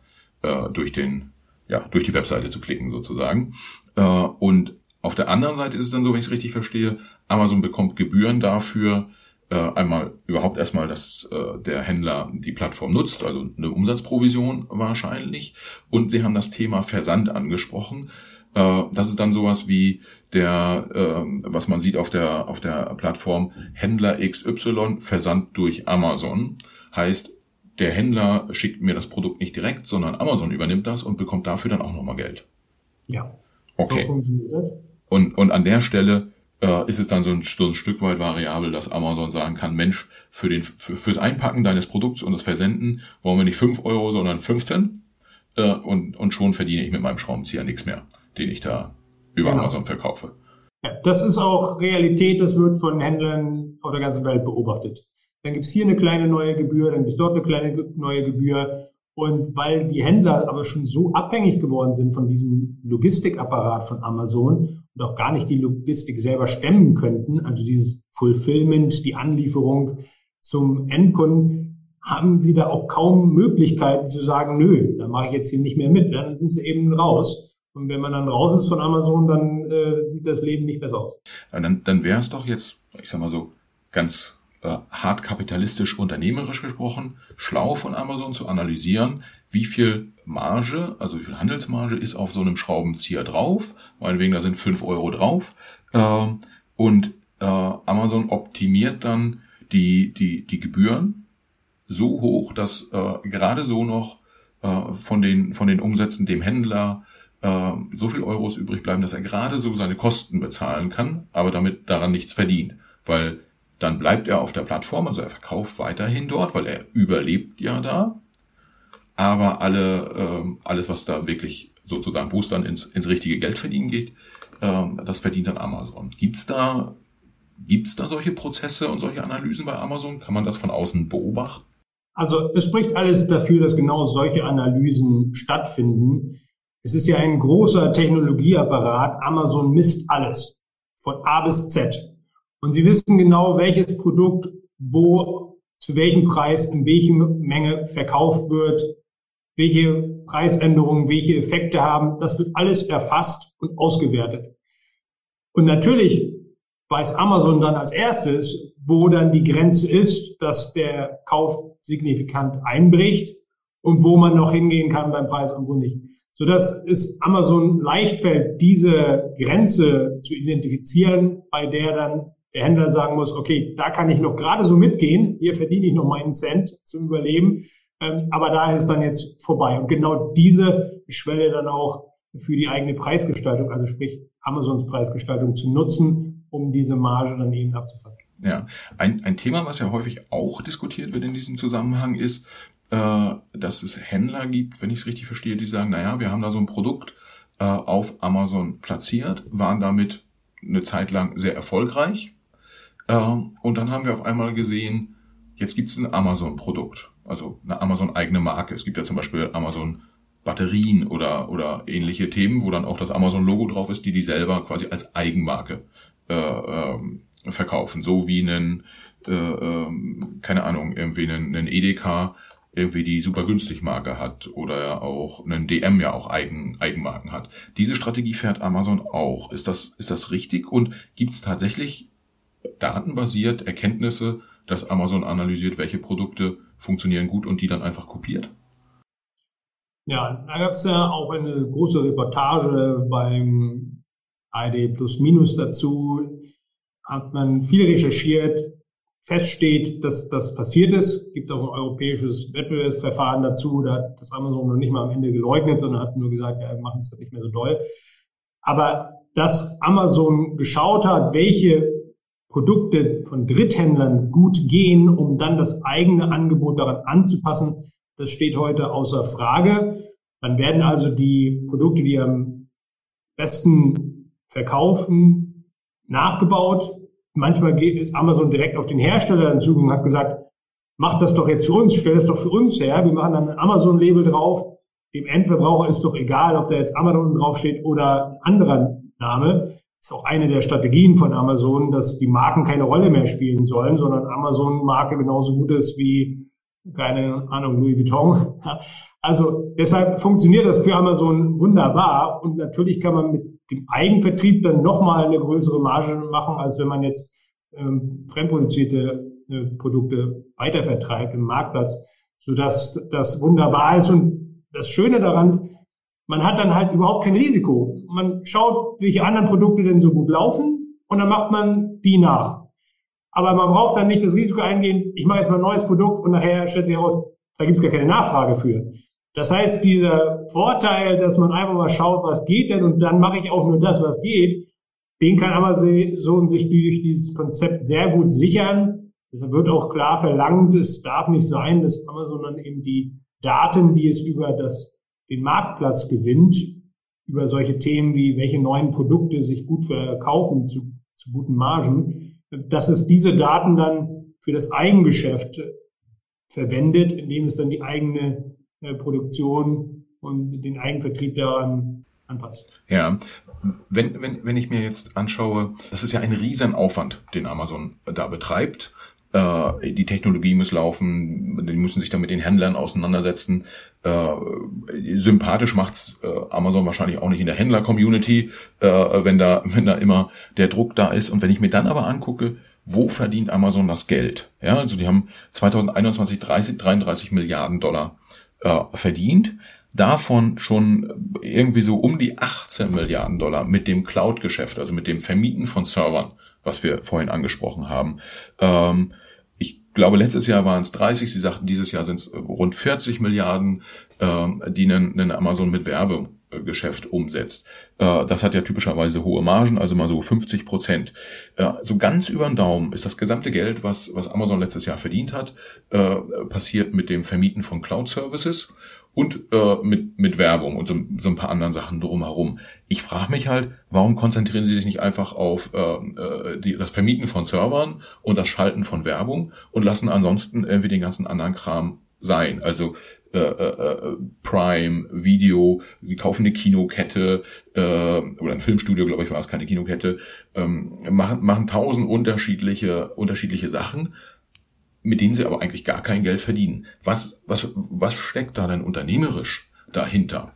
äh, durch den ja, durch die Webseite zu klicken sozusagen. Äh, und auf der anderen Seite ist es dann so, wenn ich es richtig verstehe, Amazon bekommt Gebühren dafür, äh, einmal überhaupt erstmal, dass äh, der Händler die Plattform nutzt, also eine Umsatzprovision wahrscheinlich. Und sie haben das Thema Versand angesprochen. Das ist dann sowas wie der, was man sieht auf der, auf der Plattform Händler XY Versand durch Amazon. Heißt, der Händler schickt mir das Produkt nicht direkt, sondern Amazon übernimmt das und bekommt dafür dann auch nochmal Geld. Ja. Okay. und, und an der Stelle äh, ist es dann so ein, so ein Stück weit variabel, dass Amazon sagen kann, Mensch, für den, für, fürs Einpacken deines Produkts und das Versenden wollen wir nicht fünf Euro, sondern 15. äh, und, und schon verdiene ich mit meinem Schraubenzieher nichts mehr, den ich da über genau. Amazon verkaufe. Ja, das ist auch Realität, das wird von Händlern auf der ganzen Welt beobachtet. Dann gibt es hier eine kleine neue Gebühr, dann gibt es dort eine kleine neue Gebühr. Und weil die Händler aber schon so abhängig geworden sind von diesem Logistikapparat von Amazon und auch gar nicht die Logistik selber stemmen könnten, also dieses Fulfillment, die Anlieferung zum Endkunden, haben sie da auch kaum Möglichkeiten zu sagen, nö, da mache ich jetzt hier nicht mehr mit. Dann sind sie eben raus. Und wenn man dann raus ist von Amazon, dann äh, sieht das Leben nicht besser aus. Dann dann wäre es doch jetzt, ich sag mal so, ganz hart kapitalistisch unternehmerisch gesprochen, schlau von Amazon zu analysieren, wie viel Marge, also wie viel Handelsmarge ist auf so einem Schraubenzieher drauf. Meinetwegen, da sind fünf Euro drauf. Äh, und äh, Amazon optimiert dann die, die, die Gebühren so hoch, dass äh, gerade so noch äh, von, den, von den Umsätzen dem Händler äh, so viel Euros übrig bleiben, dass er gerade so seine Kosten bezahlen kann, aber damit daran nichts verdient. Weil dann bleibt er auf der Plattform, also er verkauft weiterhin dort, weil er überlebt ja da. Aber alle, äh, alles, was da wirklich sozusagen, wo es dann ins, ins richtige Geld verdienen geht, äh, das verdient dann Amazon. Gibt's da, gibt's da solche Prozesse und solche Analysen bei Amazon? Kann man das von außen beobachten? Also es spricht alles dafür, dass genau solche Analysen stattfinden. Es ist ja ein großer Technologieapparat. Amazon misst alles. Von A bis Z. Und sie wissen genau, welches Produkt wo zu welchem Preis in welcher Menge verkauft wird, welche Preisänderungen, welche Effekte haben. Das wird alles erfasst und ausgewertet. Und natürlich weiß Amazon dann als erstes, wo dann die Grenze ist, dass der Kauf signifikant einbricht und wo man noch hingehen kann beim Preis und wo nicht sodass es Amazon leicht fällt, diese Grenze zu identifizieren, bei der dann der Händler sagen muss, okay, da kann ich noch gerade so mitgehen, hier verdiene ich noch meinen Cent zum Überleben, ähm, aber da ist dann jetzt vorbei. Und genau diese Schwelle dann auch für die eigene Preisgestaltung, also sprich Amazons Preisgestaltung zu nutzen, um diese Marge dann eben abzufassen. Ja, ein, ein Thema, was ja häufig auch diskutiert wird in diesem Zusammenhang, ist, äh, dass es Händler gibt, wenn ich es richtig verstehe, die sagen, naja, wir haben da so ein Produkt äh, auf Amazon platziert, waren damit eine Zeit lang sehr erfolgreich. Äh, und dann haben wir auf einmal gesehen, jetzt gibt es ein Amazon-Produkt, also eine Amazon-eigene Marke. Es gibt ja zum Beispiel Amazon Batterien oder, oder ähnliche Themen, wo dann auch das Amazon-Logo drauf ist, die die selber quasi als Eigenmarke äh, ähm, verkaufen. So wie einen, äh, ähm, keine Ahnung, irgendwie einen, einen EDK irgendwie die super günstig Marke hat oder auch einen DM ja auch Eigen, Eigenmarken hat. Diese Strategie fährt Amazon auch. Ist das, ist das richtig? Und gibt es tatsächlich datenbasiert Erkenntnisse, dass Amazon analysiert, welche Produkte funktionieren gut und die dann einfach kopiert? Ja, da gab es ja auch eine große Reportage beim ID Plus Minus dazu. Hat man viel recherchiert, feststeht, dass das passiert ist. Gibt auch ein europäisches Wettbewerbsverfahren dazu. Da hat das Amazon noch nicht mal am Ende geleugnet, sondern hat nur gesagt, ja, wir machen es halt nicht mehr so doll. Aber dass Amazon geschaut hat, welche Produkte von Dritthändlern gut gehen, um dann das eigene Angebot daran anzupassen, das steht heute außer Frage. Dann werden also die Produkte, die am besten verkaufen, nachgebaut, manchmal geht, ist Amazon direkt auf den Hersteller hinzu und hat gesagt, macht das doch jetzt für uns, stell das doch für uns her. Wir machen dann ein Amazon-Label drauf. Dem Endverbraucher ist doch egal, ob da jetzt Amazon draufsteht oder ein anderer Name. Ist auch eine der Strategien von Amazon, dass die Marken keine Rolle mehr spielen sollen, sondern Amazon-Marke genauso gut ist wie, keine Ahnung, Louis Vuitton. *laughs* Also deshalb funktioniert das für Amazon wunderbar und natürlich kann man mit dem Eigenvertrieb dann nochmal eine größere Marge machen, als wenn man jetzt ähm, fremdproduzierte äh, Produkte weitervertreibt im Marktplatz, sodass das wunderbar ist. Und das Schöne daran, man hat dann halt überhaupt kein Risiko. Man schaut, welche anderen Produkte denn so gut laufen und dann macht man die nach. Aber man braucht dann nicht das Risiko eingehen, ich mache jetzt mal ein neues Produkt und nachher stellt sich heraus, da gibt es gar keine Nachfrage für. Das heißt, dieser Vorteil, dass man einfach mal schaut, was geht denn und dann mache ich auch nur das, was geht, den kann Amazon sich durch dieses Konzept sehr gut sichern. Deshalb wird auch klar verlangt, es darf nicht sein, dass Amazon dann eben die Daten, die es über das den Marktplatz gewinnt über solche Themen wie, welche neuen Produkte sich gut verkaufen zu, zu guten Margen, dass es diese Daten dann für das Eigengeschäft verwendet, indem es dann die eigene äh, Produktion und den Eigenvertrieb daran anpasst. Ja, wenn, wenn, wenn ich mir jetzt anschaue, das ist ja ein Riesenaufwand, den Amazon da betreibt. Äh, die Technologie muss laufen, die müssen sich dann mit den Händlern auseinandersetzen. Äh, sympathisch macht's äh, Amazon wahrscheinlich auch nicht in der Händler-Community, äh, wenn da, wenn da immer der Druck da ist. Und wenn ich mir dann aber angucke, wo verdient Amazon das Geld? Ja, also die haben 2021 30, 33 Milliarden Dollar äh, verdient. Davon schon irgendwie so um die 18 Milliarden Dollar mit dem Cloud-Geschäft, also mit dem Vermieten von Servern, was wir vorhin angesprochen haben. Ähm, glaube, letztes Jahr waren es 30, Sie sagten, dieses Jahr sind es rund 40 Milliarden, ähm, die einen Amazon mit Werbe Geschäft umsetzt. Äh, das hat ja typischerweise hohe Margen, also mal so 50 Prozent. Äh, so ganz über den Daumen ist das gesamte Geld, was, was Amazon letztes Jahr verdient hat, äh, passiert mit dem Vermieten von Cloud Und mit, mit Werbung und so, so ein paar anderen Sachen drumherum. Ich frage mich halt, warum konzentrieren sie sich nicht einfach auf die, das Vermieten von Servern und das Schalten von Werbung und lassen ansonsten irgendwie den ganzen anderen Kram sein. Also äh, äh, äh, Prime, Video, die kaufen eine Kinokette äh, oder ein Filmstudio, glaube ich, war es keine Kinokette, ähm, machen, machen tausend unterschiedliche, unterschiedliche Sachen, mit denen sie aber eigentlich gar kein Geld verdienen. Was, was, was steckt da denn unternehmerisch dahinter?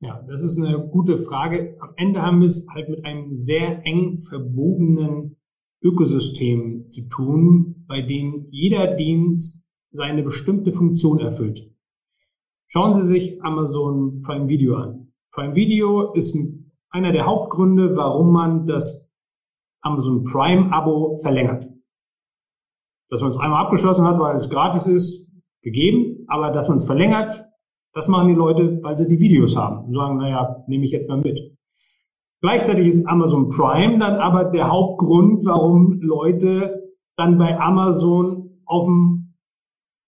Ja, das ist eine gute Frage. Am Ende haben wir es halt mit einem sehr eng verwobenen Ökosystem zu tun, bei dem jeder Dienst seine bestimmte Funktion erfüllt. Schauen Sie sich Amazon Prime Video an. Prime Video ist ein, einer der Hauptgründe, warum man das Amazon Prime Abo verlängert. Dass man es einmal abgeschlossen hat, weil es gratis ist, gegeben, aber dass man es verlängert, das machen die Leute, weil sie die Videos haben und sagen, naja, nehme ich jetzt mal mit. Gleichzeitig ist Amazon Prime dann aber der Hauptgrund, warum Leute dann bei Amazon auf dem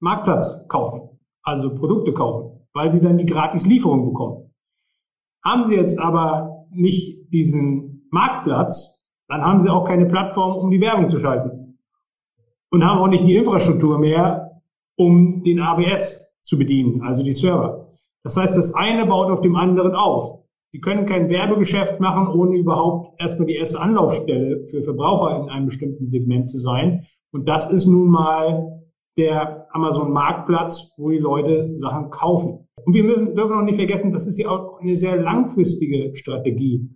Marktplatz kaufen, also Produkte kaufen, weil sie dann die Gratis-Lieferung bekommen. Haben sie jetzt aber nicht diesen Marktplatz, dann haben sie auch keine Plattform, um die Werbung zu schalten. Und haben auch nicht die Infrastruktur mehr, um den AWS zu bedienen, also die Server. Das heißt, das eine baut auf dem anderen auf. Sie können kein Werbegeschäft machen, ohne überhaupt erstmal die erste Anlaufstelle für Verbraucher in einem bestimmten Segment zu sein. Und das ist nun mal der Amazon-Marktplatz, wo die Leute Sachen kaufen. Und wir dürfen auch nicht vergessen, das ist ja auch eine sehr langfristige Strategie.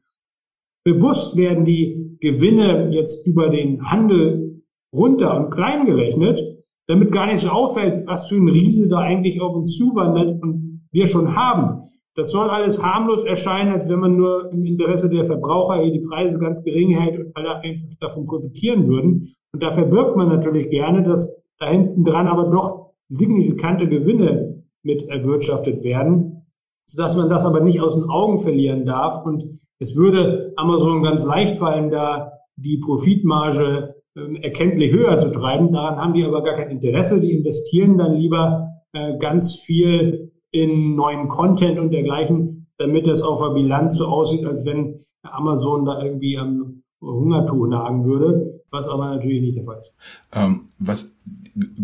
Bewusst werden die Gewinne jetzt über den Handel runter und klein gerechnet, damit gar nicht so auffällt, was für ein Riese da eigentlich auf uns zuwandert und wir schon haben. Das soll alles harmlos erscheinen, als wenn man nur im Interesse der Verbraucher hier die Preise ganz gering hält und alle einfach davon profitieren würden. Und da verbirgt man natürlich gerne, dass da hinten dran aber doch signifikante Gewinne mit erwirtschaftet werden, sodass man das aber nicht aus den Augen verlieren darf. Und es würde Amazon ganz leicht fallen, da die Profitmarge erkenntlich höher zu treiben. Daran haben die aber gar kein Interesse. Die investieren dann lieber äh, ganz viel in neuen Content und dergleichen, damit es auf der Bilanz so aussieht, als wenn Amazon da irgendwie am Hungertuch nagen würde, was aber natürlich nicht der Fall ist. Ähm, was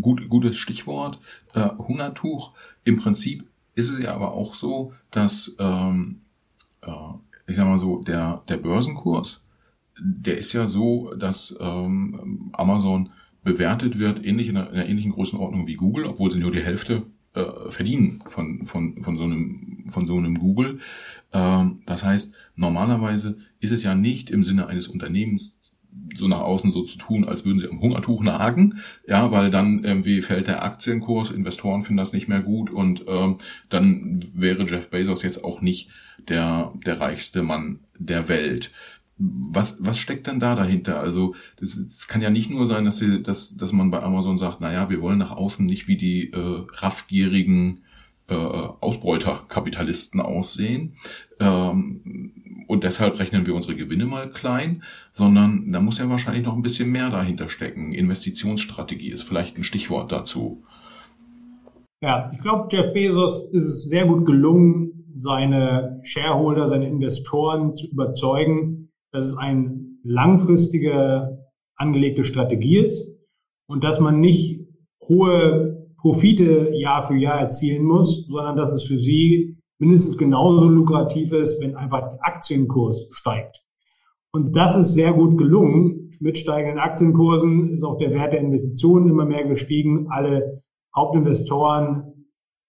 gut, gutes Stichwort, äh, Hungertuch. Im Prinzip ist es ja aber auch so, dass ähm, äh, ich sag mal so, der, der Börsenkurs, der ist ja so, dass ähm, Amazon bewertet wird, ähnlich in einer, in einer ähnlichen Größenordnung wie Google, obwohl sie nur die Hälfte äh, verdienen von, von, von, so einem, von so einem Google. Ähm, das heißt, normalerweise ist es ja nicht im Sinne eines Unternehmens so nach außen so zu tun, als würden sie am Hungertuch nagen, ja, weil dann irgendwie fällt der Aktienkurs, Investoren finden das nicht mehr gut und ähm, dann wäre Jeff Bezos jetzt auch nicht der der reichste Mann der Welt. Was was steckt denn da dahinter? Also das, das kann ja nicht nur sein, dass sie dass dass man bei Amazon sagt, na ja, wir wollen nach außen nicht wie die äh, raffgierigen äh, Ausbeuterkapitalisten aussehen. Ähm, und deshalb rechnen wir unsere Gewinne mal klein, sondern da muss ja wahrscheinlich noch ein bisschen mehr dahinter stecken. Investitionsstrategie ist vielleicht ein Stichwort dazu. Ja, ich glaube, Jeff Bezos ist es sehr gut gelungen, seine Shareholder, seine Investoren zu überzeugen, dass es eine langfristige angelegte Strategie ist und dass man nicht hohe Profite Jahr für Jahr erzielen muss, sondern dass es für sie mindestens genauso lukrativ ist, wenn einfach der Aktienkurs steigt. Und das ist sehr gut gelungen. Mit steigenden Aktienkursen ist auch der Wert der Investitionen immer mehr gestiegen. Alle Hauptinvestoren,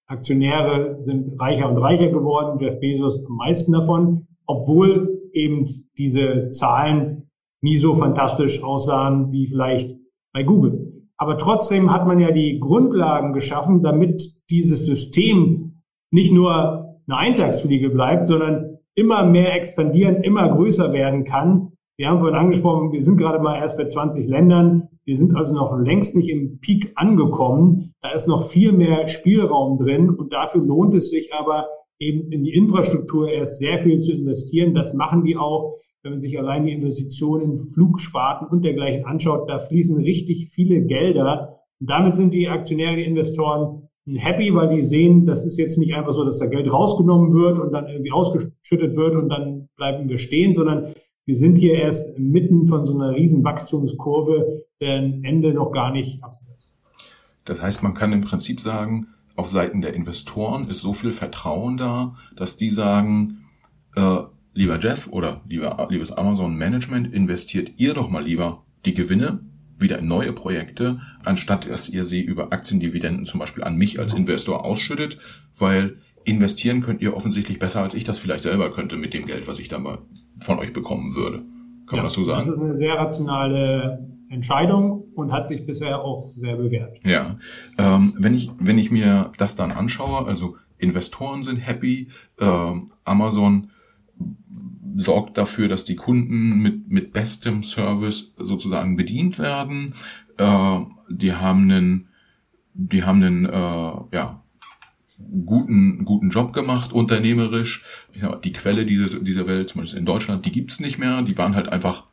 Aktionäre sind reicher und reicher geworden. Jeff Bezos am meisten davon, obwohl eben diese Zahlen nie so fantastisch aussahen wie vielleicht bei Google. Aber trotzdem hat man ja die Grundlagen geschaffen, damit dieses System nicht nur eine Eintagsfliege bleibt, sondern immer mehr expandieren, immer größer werden kann. Wir haben vorhin angesprochen, wir sind gerade mal erst bei 20 Ländern. Wir sind also noch längst nicht im Peak angekommen. Da ist noch viel mehr Spielraum drin und dafür lohnt es sich aber eben in die Infrastruktur erst sehr viel zu investieren. Das machen die auch. Wenn man sich allein die Investitionen in Flugsparten und dergleichen anschaut, da fließen richtig viele Gelder. Und damit sind die Aktionäre, die Investoren happy, weil die sehen, das ist jetzt nicht einfach so, dass da Geld rausgenommen wird und dann irgendwie ausgeschüttet wird und dann bleiben wir stehen, sondern wir sind hier erst mitten von so einer riesen Wachstumskurve, deren Ende noch gar nicht ist. Das heißt, man kann im Prinzip sagen, auf Seiten der Investoren ist so viel Vertrauen da, dass die sagen, äh, lieber Jeff oder lieber, liebes Amazon Management, investiert ihr doch mal lieber die Gewinne wieder in neue Projekte, anstatt dass ihr sie über Aktiendividenden zum Beispiel an mich als Investor ausschüttet, weil investieren könnt ihr offensichtlich besser, als ich das vielleicht selber könnte mit dem Geld, was ich dann mal von euch bekommen würde. Kann ja, man das so sagen? Das ist eine sehr rationale Entscheidung und hat sich bisher auch sehr bewährt. Ja, ähm, wenn ich wenn ich mir das dann anschaue, also Investoren sind happy, äh, Amazon sorgt dafür, dass die Kunden mit, mit bestem Service sozusagen bedient werden. Äh, die haben einen, die haben einen, äh, ja, guten, guten Job gemacht, unternehmerisch. Ich sag mal, die Quelle dieses, dieser Welt, zumindest in Deutschland, die gibt's nicht mehr. Die waren halt einfach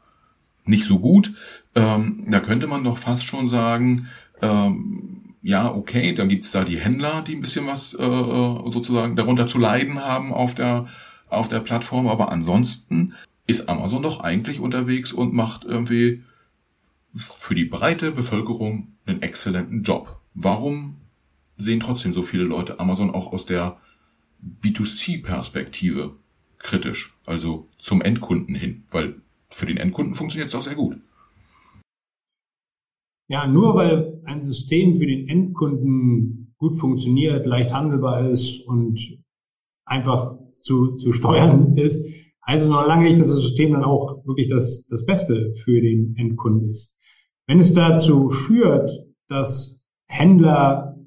nicht so gut. Ähm, da könnte man doch fast schon sagen, ähm, ja, okay, dann gibt's da die Händler, die ein bisschen was äh, sozusagen darunter zu leiden haben auf der auf der Plattform, aber ansonsten ist Amazon doch eigentlich unterwegs und macht irgendwie für die breite Bevölkerung einen exzellenten Job. Warum sehen trotzdem so viele Leute Amazon auch aus der B2C-Perspektive kritisch, also zum Endkunden hin? Weil für den Endkunden funktioniert es doch sehr gut. Ja, nur weil ein System für den Endkunden gut funktioniert, leicht handelbar ist und einfach zu, zu steuern ist, heißt es noch lange nicht, dass das System dann auch wirklich das, das Beste für den Endkunden ist. Wenn es dazu führt, dass Händler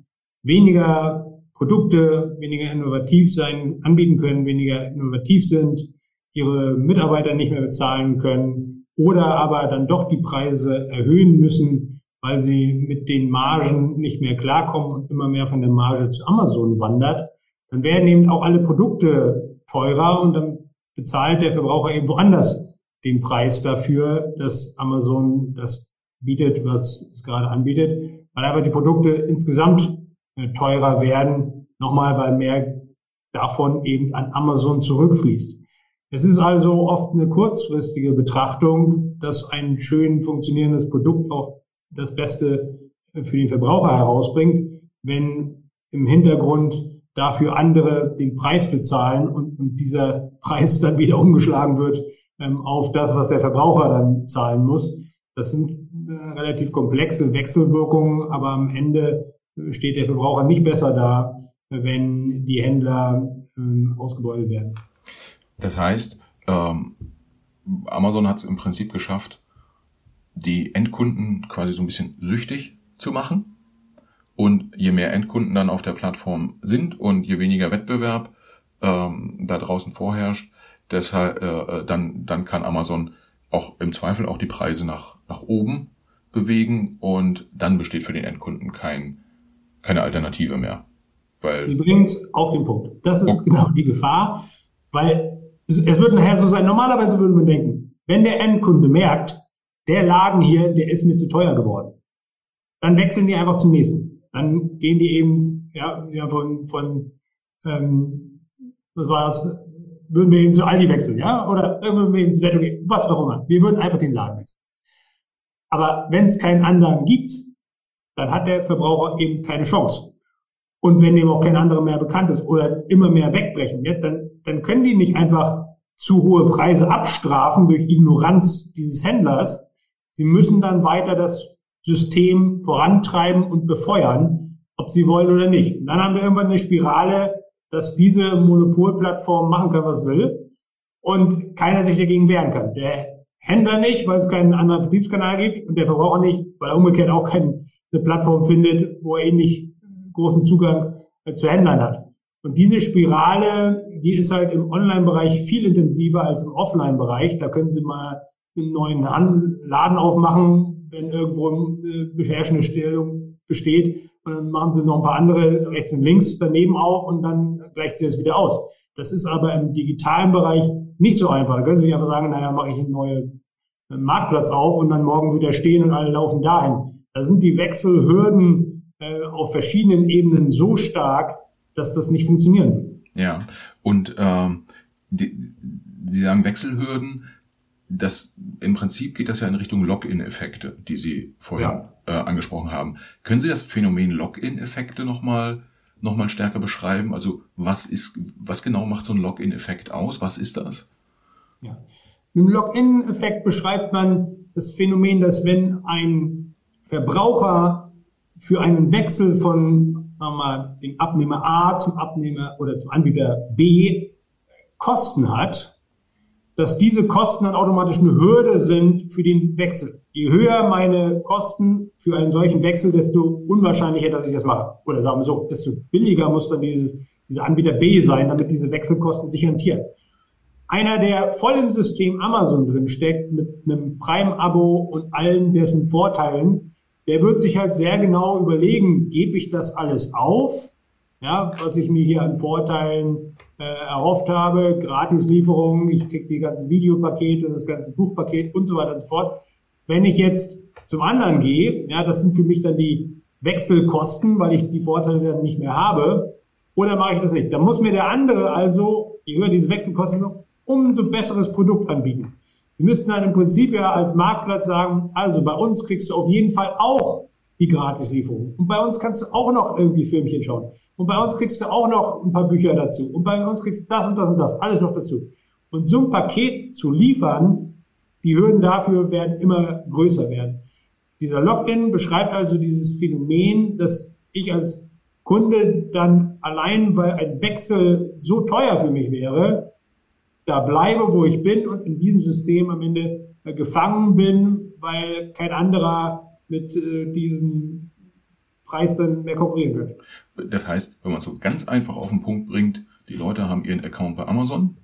weniger Produkte, weniger innovativ sein, anbieten können, weniger innovativ sind, ihre Mitarbeiter nicht mehr bezahlen können oder aber dann doch die Preise erhöhen müssen, weil sie mit den Margen nicht mehr klarkommen und immer mehr von der Marge zu Amazon wandert, dann werden eben auch alle Produkte teurer und dann bezahlt der Verbraucher eben woanders den Preis dafür, dass Amazon das bietet, was es gerade anbietet, weil einfach die Produkte insgesamt äh, teurer werden, nochmal, weil mehr davon eben an Amazon zurückfließt. Es ist also oft eine kurzfristige Betrachtung, dass ein schön funktionierendes Produkt auch das Beste für den Verbraucher herausbringt, wenn im Hintergrund dafür andere den Preis bezahlen und, und dieser Preis dann wieder umgeschlagen wird ähm, auf das, was der Verbraucher dann zahlen muss. Das sind äh, relativ komplexe Wechselwirkungen, aber am Ende äh, steht der Verbraucher nicht besser da, wenn die Händler ähm, ausgebeutet werden. Das heißt, ähm, Amazon hat es im Prinzip geschafft, die Endkunden quasi so ein bisschen süchtig zu machen und je mehr Endkunden dann auf der Plattform sind und je weniger Wettbewerb ähm, da draußen vorherrscht, deshalb äh, dann dann kann Amazon auch im Zweifel auch die Preise nach nach oben bewegen und dann besteht für den Endkunden kein keine Alternative mehr. Weil es auf den Punkt. Das ist okay. genau die Gefahr, weil es, wird nachher so sein. Normalerweise würde man denken, wenn der Endkunde merkt, der Laden hier, der ist mir zu teuer geworden, dann wechseln die einfach zum nächsten dann gehen die eben ja, ja von, von ähm, was war das, würden wir eben zu Aldi wechseln, ja, oder würden wir ins Netto gehen, was auch immer. Wir würden einfach den Laden wechseln. Aber wenn es keinen anderen gibt, dann hat der Verbraucher eben keine Chance. Und wenn eben auch kein anderer mehr bekannt ist oder immer mehr wegbrechen, ja, dann, dann können die nicht einfach zu hohe Preise abstrafen durch Ignoranz dieses Händlers. Sie müssen dann weiter das System vorantreiben und befeuern, ob sie wollen oder nicht. Und dann haben wir irgendwann eine Spirale, dass diese Monopolplattform machen kann, was will und keiner sich dagegen wehren kann. Der Händler nicht, weil es keinen anderen Vertriebskanal gibt und der Verbraucher nicht, weil er umgekehrt auch keine Plattform findet, wo er ähnlich großen Zugang äh, zu Händlern hat. Und diese Spirale, die ist halt im Online-Bereich viel intensiver als im Offline-Bereich. Da können Sie mal einen neuen Laden aufmachen, wenn irgendwo eine beherrschende Stellung besteht. Und dann machen Sie noch ein paar andere rechts und links daneben auf und dann gleicht Sie das wieder aus. Das ist aber im digitalen Bereich nicht so einfach. Da können Sie nicht einfach sagen, naja, mache ich einen neuen Marktplatz auf und dann morgen wieder stehen und alle laufen dahin. Da sind die Wechselhürden äh, auf verschiedenen Ebenen so stark, dass das nicht funktionieren wird. Ja, und ähm, die, Sie sagen Wechselhürden. Das, Im Prinzip geht das ja in Richtung Login-Effekte, die Sie vorhin ja. äh, angesprochen haben. Können Sie das Phänomen Login-Effekte nochmal noch mal stärker beschreiben? Also was ist, was genau macht so ein Login-Effekt aus? Was ist das? Ja. Mit dem Login-Effekt beschreibt man das Phänomen, dass wenn ein Verbraucher für einen Wechsel von sagen wir mal, dem Abnehmer A zum Abnehmer oder zum Anbieter B Kosten hat, dass diese Kosten dann automatisch eine Hürde sind für den Wechsel. Je höher meine Kosten für einen solchen Wechsel, desto unwahrscheinlicher, dass ich das mache. Oder sagen wir so, desto billiger muss dann dieses, dieser Anbieter B sein, damit diese Wechselkosten sich rentieren. Einer, der voll im System Amazon drin steckt, mit einem Prime-Abo und allen dessen Vorteilen, der wird sich halt sehr genau überlegen, gebe ich das alles auf, ja, was ich mir hier an Vorteilen äh, erhofft habe, Gratislieferung, ich kriege die ganzen Videopakete und das ganze Buchpaket und so weiter und so fort. Wenn ich jetzt zum anderen gehe, ja, das sind für mich dann die Wechselkosten, weil ich die Vorteile dann nicht mehr habe, oder mache ich das nicht? Dann muss mir der andere also, je höher diese Wechselkosten sind, umso besseres Produkt anbieten. Sie müssten dann im Prinzip ja als Marktplatz sagen, also bei uns kriegst du auf jeden Fall auch die Gratislieferung. Und bei uns kannst du auch noch irgendwie Filmchen schauen. Und bei uns kriegst du auch noch ein paar Bücher dazu. Und bei uns kriegst du das und das und das, alles noch dazu. Und so ein Paket zu liefern, die Hürden dafür werden immer größer werden. Dieser Login beschreibt also dieses Phänomen, dass ich als Kunde dann allein, weil ein Wechsel so teuer für mich wäre, da bleibe, wo ich bin und in diesem System am Ende äh, gefangen bin, weil kein anderer mit äh, diesem Preis dann mehr konkurrieren könnte. Das heißt, wenn man es so ganz einfach auf den Punkt bringt, die Leute haben ihren Account bei Amazon,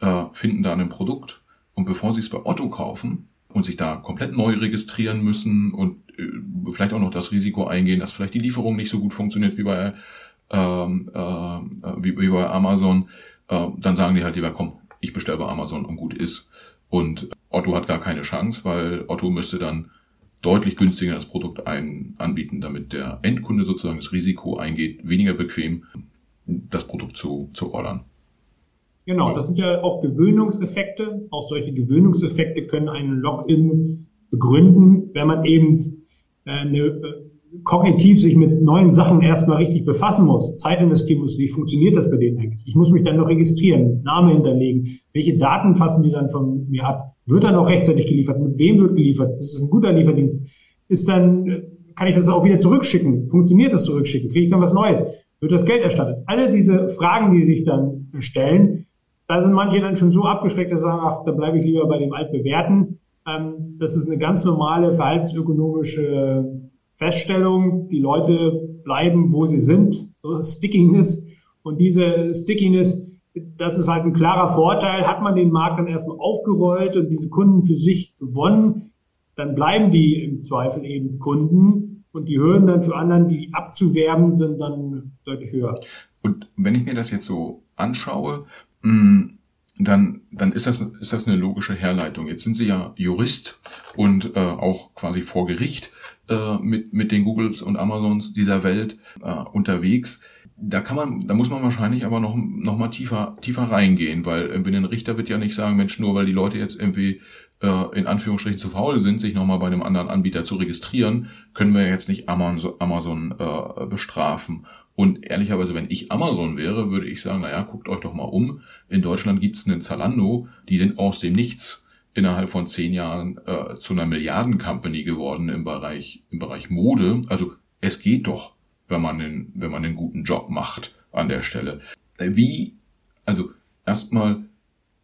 äh, finden da ein Produkt und bevor sie es bei Otto kaufen und sich da komplett neu registrieren müssen und äh, vielleicht auch noch das Risiko eingehen, dass vielleicht die Lieferung nicht so gut funktioniert wie bei, ähm, äh, wie, wie bei Amazon, äh, dann sagen die halt lieber, komm, ich bestelle bei Amazon und gut ist. Und Otto hat gar keine Chance, weil Otto müsste dann deutlich günstiger das Produkt ein, anbieten, damit der Endkunde sozusagen das Risiko eingeht, weniger bequem das Produkt zu, zu ordern. Genau, das sind ja auch Gewöhnungseffekte. Auch solche Gewöhnungseffekte können einen Login begründen, wenn man eben äh, eine äh, kognitiv sich mit neuen Sachen erstmal richtig befassen muss, Zeit investieren muss, wie funktioniert das bei denen eigentlich? Ich muss mich dann noch registrieren, Name hinterlegen. Welche Daten fassen die dann von mir ab? Wird dann auch rechtzeitig geliefert? Mit wem wird geliefert? Ist ein guter Lieferdienst. Ist dann, kann ich das auch wieder zurückschicken? Funktioniert das zurückschicken? Kriege ich dann was Neues? Wird das Geld erstattet? Alle diese Fragen, die sich dann stellen, da sind manche dann schon so abgeschreckt, dass sie sagen, ach, da bleibe ich lieber bei dem altbewährten. Ähm, das ist eine ganz normale verhaltensökonomische Feststellung, die Leute bleiben, wo sie sind, so Stickiness. Und diese Stickiness, das ist halt ein klarer Vorteil. Hat man den Markt dann erstmal aufgerollt und diese Kunden für sich gewonnen, dann bleiben die im Zweifel eben Kunden. Und die Hürden dann für anderen, die abzuwerben, sind dann deutlich höher. Und wenn ich mir das jetzt so anschaue, hm, dann, dann ist das, ist das eine logische Herleitung. Jetzt sind Sie ja Jurist und äh, auch quasi vor Gericht äh, mit, mit den Googles und Amazons dieser Welt äh, unterwegs. Da kann man, da muss man wahrscheinlich aber noch, noch mal tiefer, tiefer reingehen, weil irgendwie ein Richter wird ja nicht sagen, Mensch, nur weil die Leute jetzt irgendwie äh, in Anführungsstrichen zu faul sind, sich nochmal bei einem anderen Anbieter zu registrieren, können wir jetzt nicht Amazon, Amazon äh, bestrafen. Und ehrlicherweise, wenn ich Amazon wäre, würde ich sagen, naja, guckt euch doch mal um. In Deutschland gibt es einen Zalando, die sind aus dem Nichts innerhalb von zehn Jahren äh, zu einer Milliarden-Company geworden im Bereich, im Bereich Mode. Also es geht doch, wenn man einen, wenn man einen guten Job macht an der Stelle. Wie, also erstmal,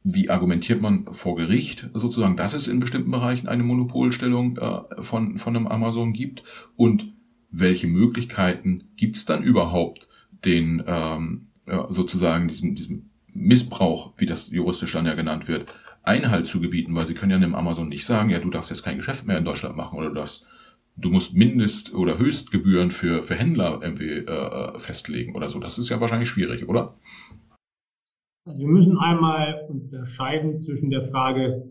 wie argumentiert man vor Gericht sozusagen, dass es in bestimmten Bereichen eine Monopolstellung äh, von, von einem Amazon gibt und welche Möglichkeiten gibt es dann überhaupt, den ähm, ja, sozusagen diesen, diesem Missbrauch, wie das juristisch dann ja genannt wird, Einhalt zu gebieten, weil sie können ja dem Amazon nicht sagen, ja, du darfst jetzt kein Geschäft mehr in Deutschland machen oder du darfst, du musst Mindest- oder Höchstgebühren für, für Händler irgendwie äh, festlegen oder so. Das ist ja wahrscheinlich schwierig, oder? Also wir müssen einmal unterscheiden zwischen der Frage,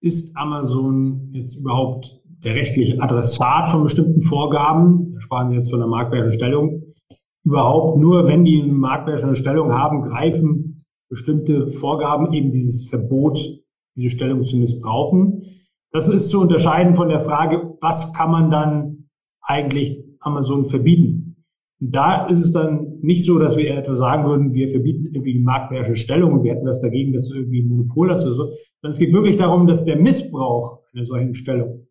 ist Amazon jetzt überhaupt der rechtliche Adressat von bestimmten Vorgaben, da sprachen Sie jetzt von der marktwertischen Stellung, überhaupt nur, wenn die eine marktwertende Stellung haben, greifen bestimmte Vorgaben eben dieses Verbot, diese Stellung zu missbrauchen. Das ist zu unterscheiden von der Frage, was kann man dann eigentlich Amazon verbieten? Und da ist es dann nicht so, dass wir etwa sagen würden, wir verbieten irgendwie die marktwährende Stellung und wir hätten was dagegen, dass irgendwie ein Monopol hast oder so, sondern es geht wirklich darum, dass der Missbrauch einer solchen Stellung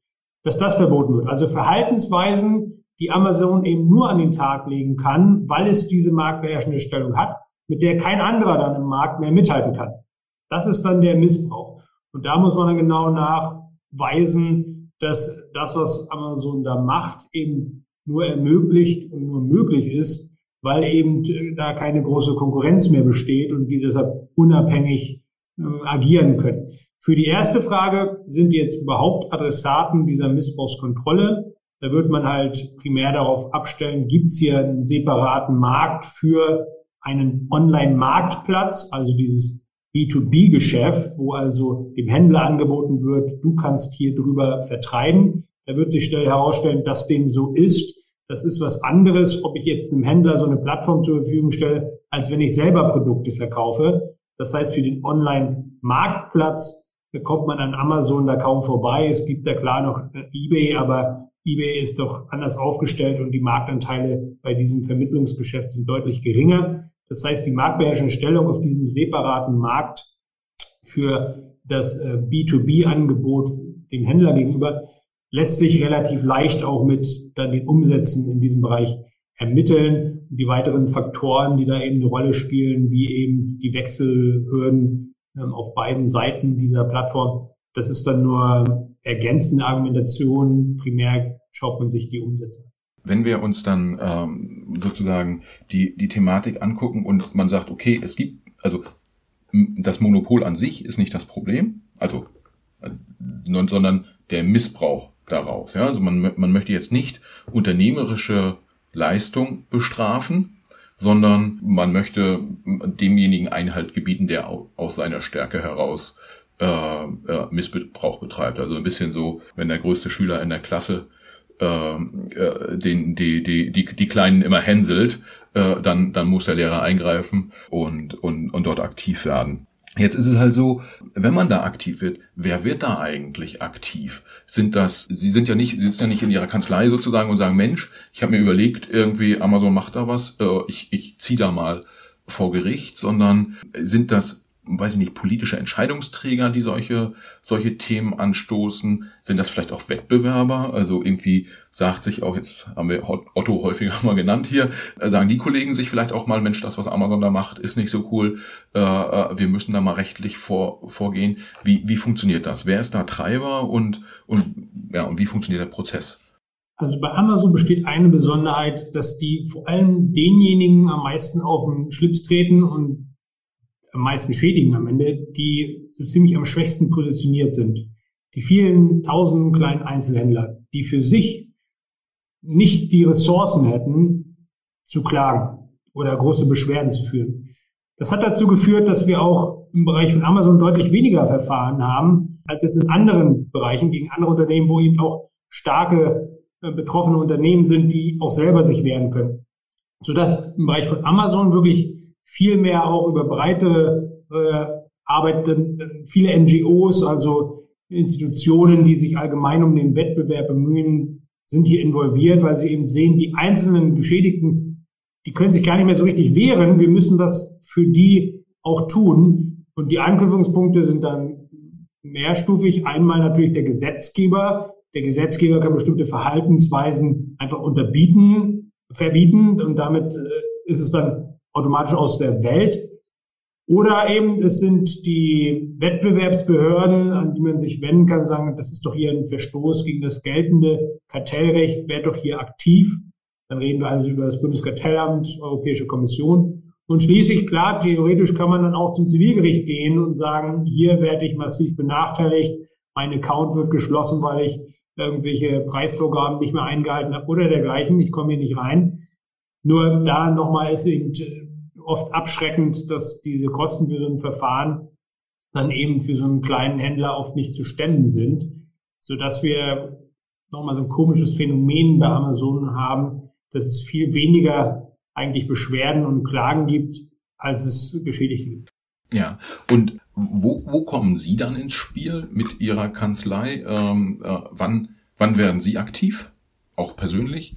dass das verboten wird. Also Verhaltensweisen, die Amazon eben nur an den Tag legen kann, weil es diese marktbeherrschende Stellung hat, mit der kein anderer dann im Markt mehr mithalten kann. Das ist dann der Missbrauch. Und da muss man dann genau nachweisen, dass das, was Amazon da macht, eben nur ermöglicht und nur möglich ist, weil eben da keine große Konkurrenz mehr besteht und die deshalb unabhängig äh, agieren können. Für die erste Frage sind jetzt überhaupt Adressaten dieser Missbrauchskontrolle. Da wird man halt primär darauf abstellen, gibt es hier einen separaten Markt für einen Online-Marktplatz, also dieses B2B-Geschäft, wo also dem Händler angeboten wird, du kannst hier drüber vertreiben. Da wird sich schnell herausstellen, dass dem so ist. Das ist was anderes, ob ich jetzt einem Händler so eine Plattform zur Verfügung stelle, als wenn ich selber Produkte verkaufe. Das heißt, für den Online-Marktplatz da kommt man an Amazon da kaum vorbei. Es gibt da klar noch äh, eBay, aber eBay ist doch anders aufgestellt und die Marktanteile bei diesem Vermittlungsgeschäft sind deutlich geringer. Das heißt, die marktbeherrschende Stellung auf diesem separaten Markt für das äh, B2B-Angebot dem Händler gegenüber lässt sich relativ leicht auch mit dann den Umsätzen in diesem Bereich ermitteln. Die weiteren Faktoren, die da eben eine Rolle spielen, wie eben die Wechselhürden ähm, auf beiden Seiten dieser Plattform. Das ist dann nur ergänzende Argumentation. Primär schaut man sich die Umsätze an. Wenn wir uns dann ähm, sozusagen die, die Thematik angucken und man sagt, okay, es gibt, also das Monopol an sich ist nicht das Problem, also, sondern der Missbrauch daraus. Ja? Also man, man möchte jetzt nicht unternehmerische Leistung bestrafen, sondern man möchte demjenigen Einhalt gebieten, der aus seiner Stärke heraus äh, Missbrauch betreibt. Also ein bisschen so, wenn der größte Schüler in der Klasse äh, äh, den, die, die, die, die Kleinen immer hänselt, äh, dann, dann muss der Lehrer eingreifen und, und, und dort aktiv werden. Jetzt ist es halt so, wenn man da aktiv wird, wer wird da eigentlich aktiv? Sind das, Sie sind ja nicht, Sie sitzen ja nicht in Ihrer Kanzlei sozusagen und sagen, Mensch, ich habe mir überlegt, irgendwie Amazon macht da was, äh, ich, ich ziehe da mal vor Gericht, sondern sind das weiß ich nicht, politische Entscheidungsträger, die solche, solche Themen anstoßen? Sind das vielleicht auch Wettbewerber? Also irgendwie sagt sich auch, jetzt haben wir Otto häufiger *laughs* mal genannt hier, äh, sagen die Kollegen sich vielleicht auch mal, Mensch, das, was Amazon da macht, ist nicht so cool. Äh, äh, wir müssen da mal rechtlich vor, vorgehen. Wie, wie funktioniert das? Wer ist da Treiber und, und, ja, und wie funktioniert der Prozess? Also bei Amazon besteht eine Besonderheit, dass die vor allem denjenigen am meisten auf den Schlips treten und am meisten schädigen am Ende, die so ziemlich am schwächsten positioniert sind. Die vielen tausenden kleinen Einzelhändler, die für sich nicht die Ressourcen hätten, zu klagen oder große Beschwerden zu führen. Das hat dazu geführt, dass wir auch im Bereich von Amazon deutlich weniger Verfahren haben als jetzt in anderen Bereichen gegen andere Unternehmen, wo eben auch starke äh, betroffene Unternehmen sind, die auch selber sich wehren können. Sodass im Bereich von Amazon wirklich viel mehr auch über breite äh, Arbeit, viele NGOs, also Institutionen, die sich allgemein um den Wettbewerb bemühen, sind hier involviert, weil sie eben sehen, die einzelnen Geschädigten, die können sich gar nicht mehr so richtig wehren. Wir müssen das für die auch tun. Und die Anknüpfungspunkte sind dann mehrstufig. Einmal natürlich der Gesetzgeber. Der Gesetzgeber kann bestimmte Verhaltensweisen einfach unterbieten, verbieten und damit äh, ist es dann automatisch aus der Welt. Oder eben es sind die Wettbewerbsbehörden, an die man sich wenden kann, sagen, das ist doch hier ein Verstoß gegen das geltende Kartellrecht, wer doch hier aktiv. Dann reden wir also über das Bundeskartellamt, Europäische Kommission. Und schließlich, klar, theoretisch kann man dann auch zum Zivilgericht gehen und sagen, hier werde ich massiv benachteiligt, mein Account wird geschlossen, weil ich irgendwelche Preisvorgaben nicht mehr eingehalten habe oder dergleichen, ich komme hier nicht rein. Nur da nochmal ist eben oft abschreckend, dass diese Kosten für so ein Verfahren dann eben für so einen kleinen Händler oft nicht zu stemmen sind, so dass wir nochmal so ein komisches Phänomen bei Amazon haben, dass es viel weniger eigentlich Beschwerden und Klagen gibt, als es Geschädigte gibt. Ja, und wo, wo kommen Sie dann ins Spiel mit Ihrer Kanzlei? Ähm, äh, wann, wann werden Sie aktiv? Auch persönlich?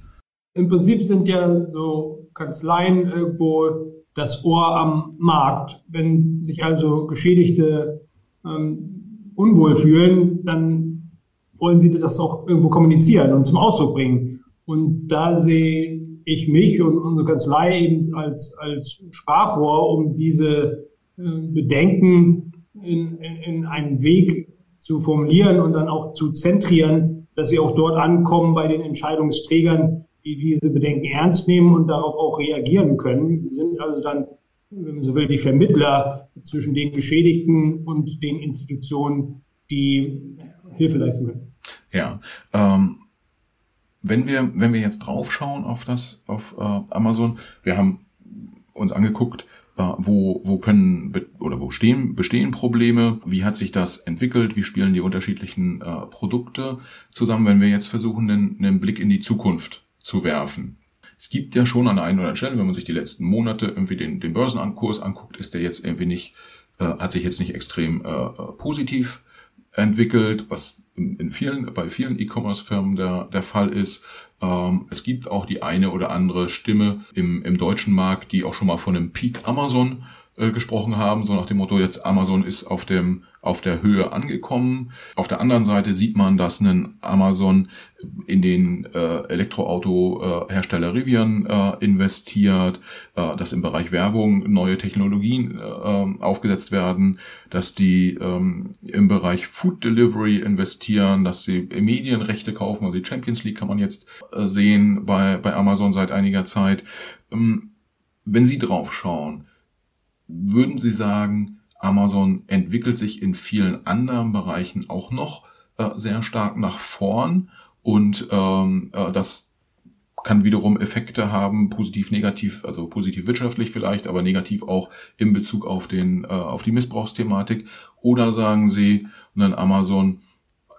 Im Prinzip sind ja so Kanzleien irgendwo das Ohr am Markt. Wenn sich also Geschädigte ähm, unwohl fühlen, dann wollen sie das auch irgendwo kommunizieren und zum Ausdruck bringen. Und da sehe ich mich und unsere Kanzlei eben als, als Sprachrohr, um diese äh, Bedenken in, in, in einen Weg zu formulieren und dann auch zu zentrieren, dass sie auch dort ankommen bei den Entscheidungsträgern, die diese Bedenken ernst nehmen und darauf auch reagieren können. Sie sind also dann, wenn man so will, die Vermittler zwischen den Geschädigten und den Institutionen, die Hilfe leisten können. Ja, ähm, wenn wir wenn wir jetzt draufschauen auf das auf äh, Amazon, wir haben uns angeguckt, äh, wo wo können oder wo stehen bestehen Probleme, wie hat sich das entwickelt, wie spielen die unterschiedlichen äh, Produkte zusammen, wenn wir jetzt versuchen einen, einen Blick in die Zukunft zu werfen. Es gibt ja schon an der einen oder anderen Stelle, wenn man sich die letzten Monate irgendwie den, den Börsenkurs anguckt, ist der jetzt irgendwie nicht, äh, hat sich jetzt nicht extrem äh, positiv entwickelt, was in, in vielen, bei vielen E-Commerce-Firmen der, der Fall ist. Ähm, es gibt auch die eine oder andere Stimme im, im deutschen Markt, die auch schon mal von einem Peak Amazon äh, gesprochen haben, so nach dem Motto, jetzt Amazon ist auf dem auf der Höhe angekommen. Auf der anderen Seite sieht man, dass ein Amazon in den äh, Elektroauto-Hersteller Rivian äh, investiert, äh, dass im Bereich Werbung neue Technologien äh, aufgesetzt werden, dass die ähm, im Bereich Food Delivery investieren, dass sie Medienrechte kaufen, also die Champions League kann man jetzt äh, sehen bei, bei Amazon seit einiger Zeit. Ähm, wenn Sie drauf schauen, würden Sie sagen, Amazon entwickelt sich in vielen anderen Bereichen auch noch äh, sehr stark nach vorn und ähm, äh, das kann wiederum Effekte haben, positiv, negativ, also positiv wirtschaftlich vielleicht, aber negativ auch in Bezug auf den, äh, auf die Missbrauchsthematik. Oder sagen Sie, dann Amazon,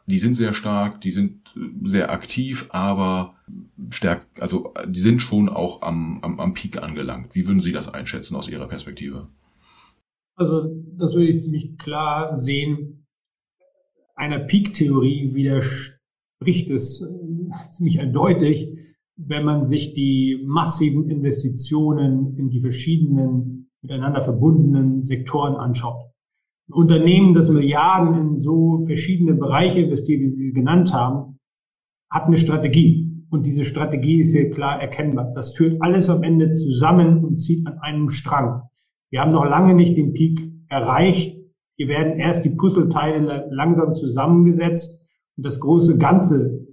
die sind sehr stark, die sind sehr aktiv, aber stärk, also die sind schon auch am, am, am Peak angelangt. Wie würden Sie das einschätzen aus Ihrer Perspektive? Also das würde ich ziemlich klar sehen. Einer Peak-Theorie widerspricht es äh, ziemlich eindeutig, wenn man sich die massiven Investitionen in die verschiedenen miteinander verbundenen Sektoren anschaut. Ein Unternehmen, das Milliarden in so verschiedene Bereiche investiert, wie Sie sie genannt haben, hat eine Strategie. Und diese Strategie ist sehr klar erkennbar. Das führt alles am Ende zusammen und zieht an einem Strang. Wir haben noch lange nicht den Peak erreicht. Hier werden erst die Puzzleteile langsam zusammengesetzt und das große ganze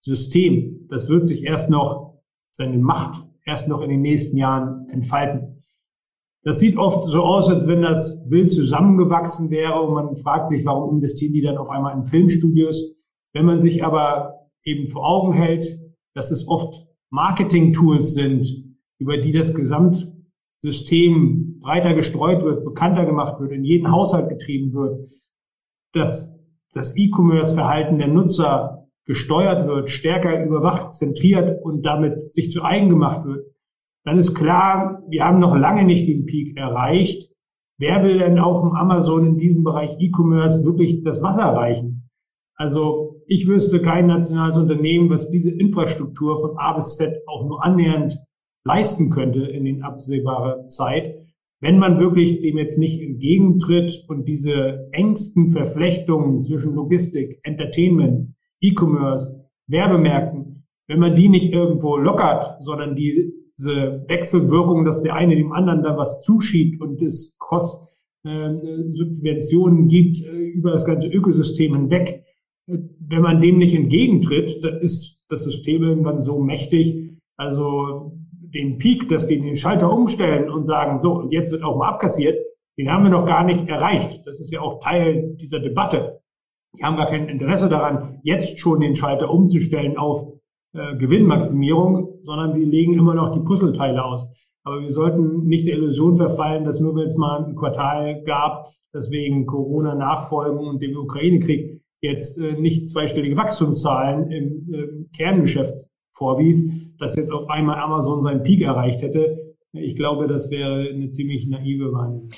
System, das wird sich erst noch seine Macht erst noch in den nächsten Jahren entfalten. Das sieht oft so aus, als wenn das wild zusammengewachsen wäre und man fragt sich, warum investieren die dann auf einmal in Filmstudios? Wenn man sich aber eben vor Augen hält, dass es oft Marketing-Tools sind, über die das Gesamtsystem breiter gestreut wird, bekannter gemacht wird, in jeden Haushalt getrieben wird, dass das E-Commerce-Verhalten der Nutzer gesteuert wird, stärker überwacht, zentriert und damit sich zu eigen gemacht wird, dann ist klar, wir haben noch lange nicht den Peak erreicht. Wer will denn auch im Amazon in diesem Bereich E-Commerce wirklich das Wasser reichen? Also ich wüsste kein nationales Unternehmen, was diese Infrastruktur von A bis Z auch nur annähernd leisten könnte in den absehbaren Zeit, wenn man wirklich dem jetzt nicht entgegentritt und diese engsten Verflechtungen zwischen Logistik, Entertainment, E-Commerce, Werbemärkten, wenn man die nicht irgendwo lockert, sondern diese Wechselwirkung, dass der eine dem anderen da was zuschiebt und es Cross Subventionen gibt äh, über das ganze Ökosystem hinweg. Wenn man dem nicht entgegentritt, dann ist das System irgendwann so mächtig. Also den Peak, dass die den Schalter umstellen und sagen, so, und jetzt wird auch mal abkassiert, den haben wir noch gar nicht erreicht. Das ist ja auch Teil dieser Debatte. Die haben gar kein Interesse daran, jetzt schon den Schalter umzustellen auf äh, Gewinnmaximierung, sondern sie legen immer noch die Puzzleteile aus. Aber wir sollten nicht der Illusion verfallen, dass nur weil es mal ein Quartal gab, dass wegen Corona-Nachfolgen und dem Ukraine-Krieg jetzt äh, nicht zweistellige Wachstumszahlen im äh, Kerngeschäft vorwies, dass jetzt auf einmal Amazon seinen Peak erreicht hätte. Ich glaube, das wäre eine ziemlich naive Wahrnehmung.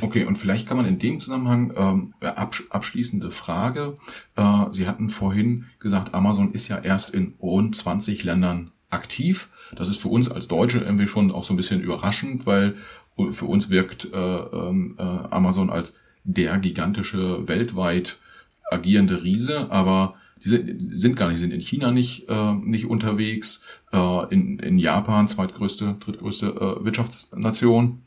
Okay, und vielleicht kann man in dem Zusammenhang ähm, abschließende Frage. Äh, Sie hatten vorhin gesagt, Amazon ist ja erst in rund 20 Ländern aktiv. Das ist für uns als Deutsche irgendwie schon auch so ein bisschen überraschend, weil für uns wirkt äh, ähm, äh, Amazon als der gigantische weltweit agierende Riese, aber die sind, sind gar nicht, sind in China nicht, äh, nicht unterwegs, äh, in, in Japan, zweitgrößte, drittgrößte äh, Wirtschaftsnation,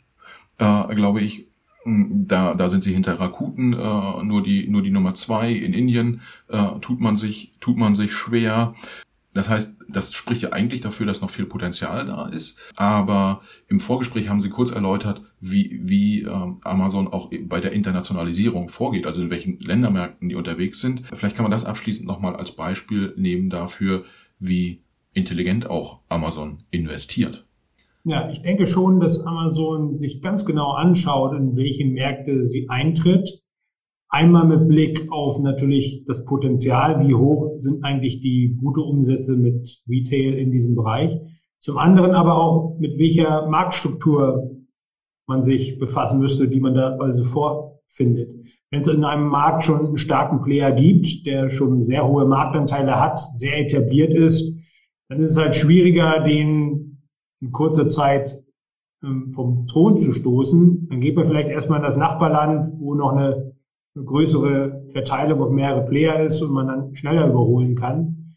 äh, glaube ich. Hm, da, da sind sie hinter Rakuten, äh, nur die, nur die Nummer zwei. In Indien äh, tut man sich, tut man sich schwer. Das heißt, das spricht ja eigentlich dafür, dass noch viel Potenzial da ist. Aber im Vorgespräch haben Sie kurz erläutert, wie, wie äh, Amazon auch bei der Internationalisierung vorgeht, also in welchen Ländermärkten die unterwegs sind. Vielleicht kann man das abschließend nochmal als Beispiel nehmen dafür, wie intelligent auch Amazon investiert. Ja, ich denke schon, dass Amazon sich ganz genau anschaut, in welchen Märkte sie eintritt Einmal mit Blick auf natürlich das Potenzial, wie hoch sind eigentlich die Bruttoumsätze mit Retail in diesem Bereich. Zum anderen aber auch, mit welcher Marktstruktur man sich befassen müsste, die man da also vorfindet. Wenn es in einem Markt schon einen starken Player gibt, der schon sehr hohe Marktanteile hat, sehr etabliert ist, dann ist es halt schwieriger, den in kurzer Zeit ähm, vom Thron zu stoßen. Dann geht man vielleicht erstmal in das Nachbarland, wo noch eine eine größere Verteilung auf mehrere Player ist und man dann schneller überholen kann.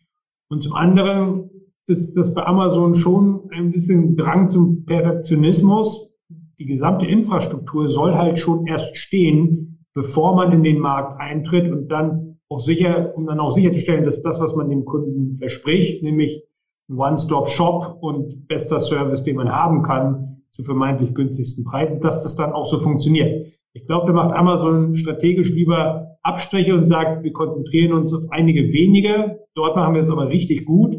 Und zum anderen ist das bei Amazon schon ein bisschen Drang zum Perfektionismus. Die gesamte Infrastruktur soll halt schon erst stehen, bevor man in den Markt eintritt und dann auch sicher, um dann auch sicherzustellen, dass das, was man dem Kunden verspricht, nämlich One-Stop-Shop und bester Service, den man haben kann, zu vermeintlich günstigsten Preisen, dass das dann auch so funktioniert. Ich glaube, da macht Amazon strategisch lieber Abstriche und sagt, wir konzentrieren uns auf einige wenige. Dort machen wir es aber richtig gut,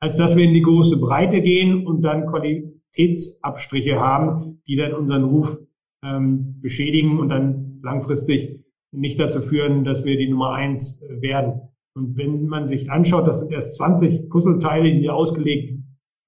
als dass wir in die große Breite gehen und dann Qualitätsabstriche haben, die dann unseren Ruf ähm, beschädigen und dann langfristig nicht dazu führen, dass wir die Nummer eins werden. Und wenn man sich anschaut, das sind erst 20 Puzzleteile, die ausgelegt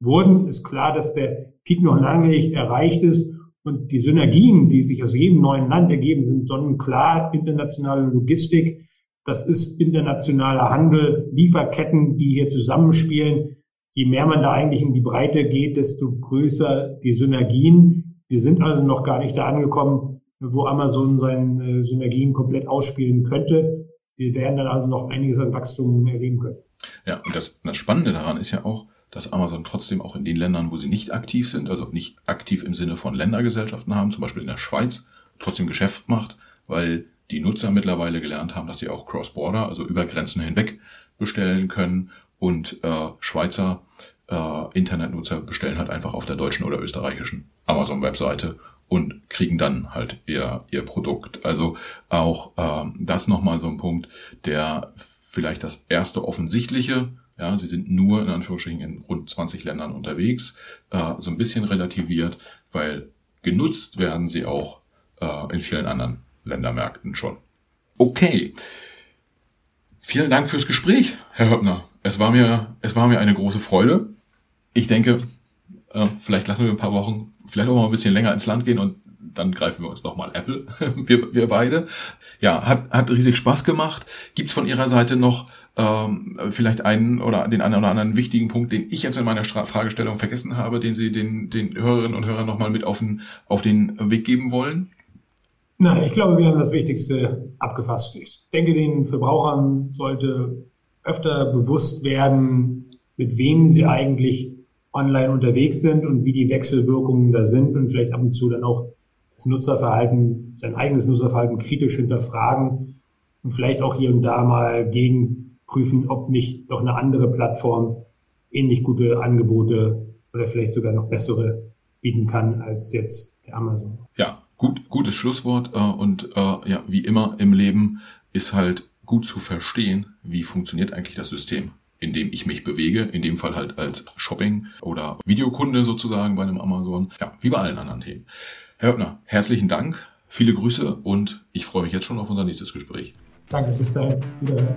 wurden, ist klar, dass der Peak noch lange nicht erreicht ist und die Synergien, die sich aus jedem neuen Land ergeben, sind sonnenklar. Internationale Logistik, das ist internationaler Handel, Lieferketten, die hier zusammenspielen. Je mehr man da eigentlich in die Breite geht, desto größer die Synergien. Wir sind also noch gar nicht da angekommen, wo Amazon seine äh, Synergien komplett ausspielen könnte. Wir werden dann also noch einiges an Wachstum erleben können. Ja, und das, das Spannende daran ist ja auch, dass Amazon trotzdem auch in den Ländern, wo sie nicht aktiv sind, also nicht aktiv im Sinne von Ländergesellschaften haben, zum Beispiel in der Schweiz, trotzdem Geschäft macht, weil die Nutzer mittlerweile gelernt haben, dass sie auch Cross-Border, also über Grenzen hinweg bestellen können und äh, Schweizer äh, Internetnutzer bestellen halt einfach auf der deutschen oder österreichischen Amazon-Webseite und kriegen dann halt ihr, ihr Produkt. Also auch äh, das nochmal so ein Punkt, der vielleicht das erste offensichtliche ja, sie sind nur in Anführungsstrichen in rund 20 Ländern unterwegs, äh, so ein bisschen relativiert, weil genutzt werden sie auch äh, in vielen anderen Ländermärkten schon. Okay. Vielen Dank fürs Gespräch, Herr Höppner. Es war mir, es war mir eine große Freude. Ich denke, äh, vielleicht lassen wir ein paar Wochen, vielleicht auch mal ein bisschen länger ins Land gehen und dann greifen wir uns nochmal Apple, *laughs* wir, wir beide. Ja, hat, hat riesig Spaß gemacht. Gibt's von Ihrer Seite noch ähm, vielleicht einen oder den einen oder anderen wichtigen Punkt, den ich jetzt in meiner Stra Fragestellung vergessen habe, den Sie den, den Hörerinnen und Hörern nochmal mit auf den, auf den Weg geben wollen? Nein, ich glaube, wir haben das Wichtigste abgefasst. Ich denke, den Verbrauchern sollte öfter bewusst werden, mit wem sie eigentlich online unterwegs sind und wie die Wechselwirkungen da sind und vielleicht ab und zu dann auch das Nutzerverhalten, sein eigenes Nutzerverhalten kritisch hinterfragen und vielleicht auch hier und da mal gegenprüfen, ob nicht doch eine andere Plattform ähnlich gute Angebote oder vielleicht sogar noch bessere bieten kann als jetzt der Amazon. Ja, gut, gutes Schlusswort äh, und äh, ja, wie immer im Leben ist halt gut zu verstehen, wie funktioniert eigentlich das System in dem ich mich bewege, in dem Fall halt als Shopping- oder Videokunde sozusagen bei einem Amazon, ja, wie bei allen anderen Themen. Herr Höppner, herzlichen Dank, viele Grüße und ich freue mich jetzt schon auf unser nächstes Gespräch. Danke, bis dahin. Wiederhören.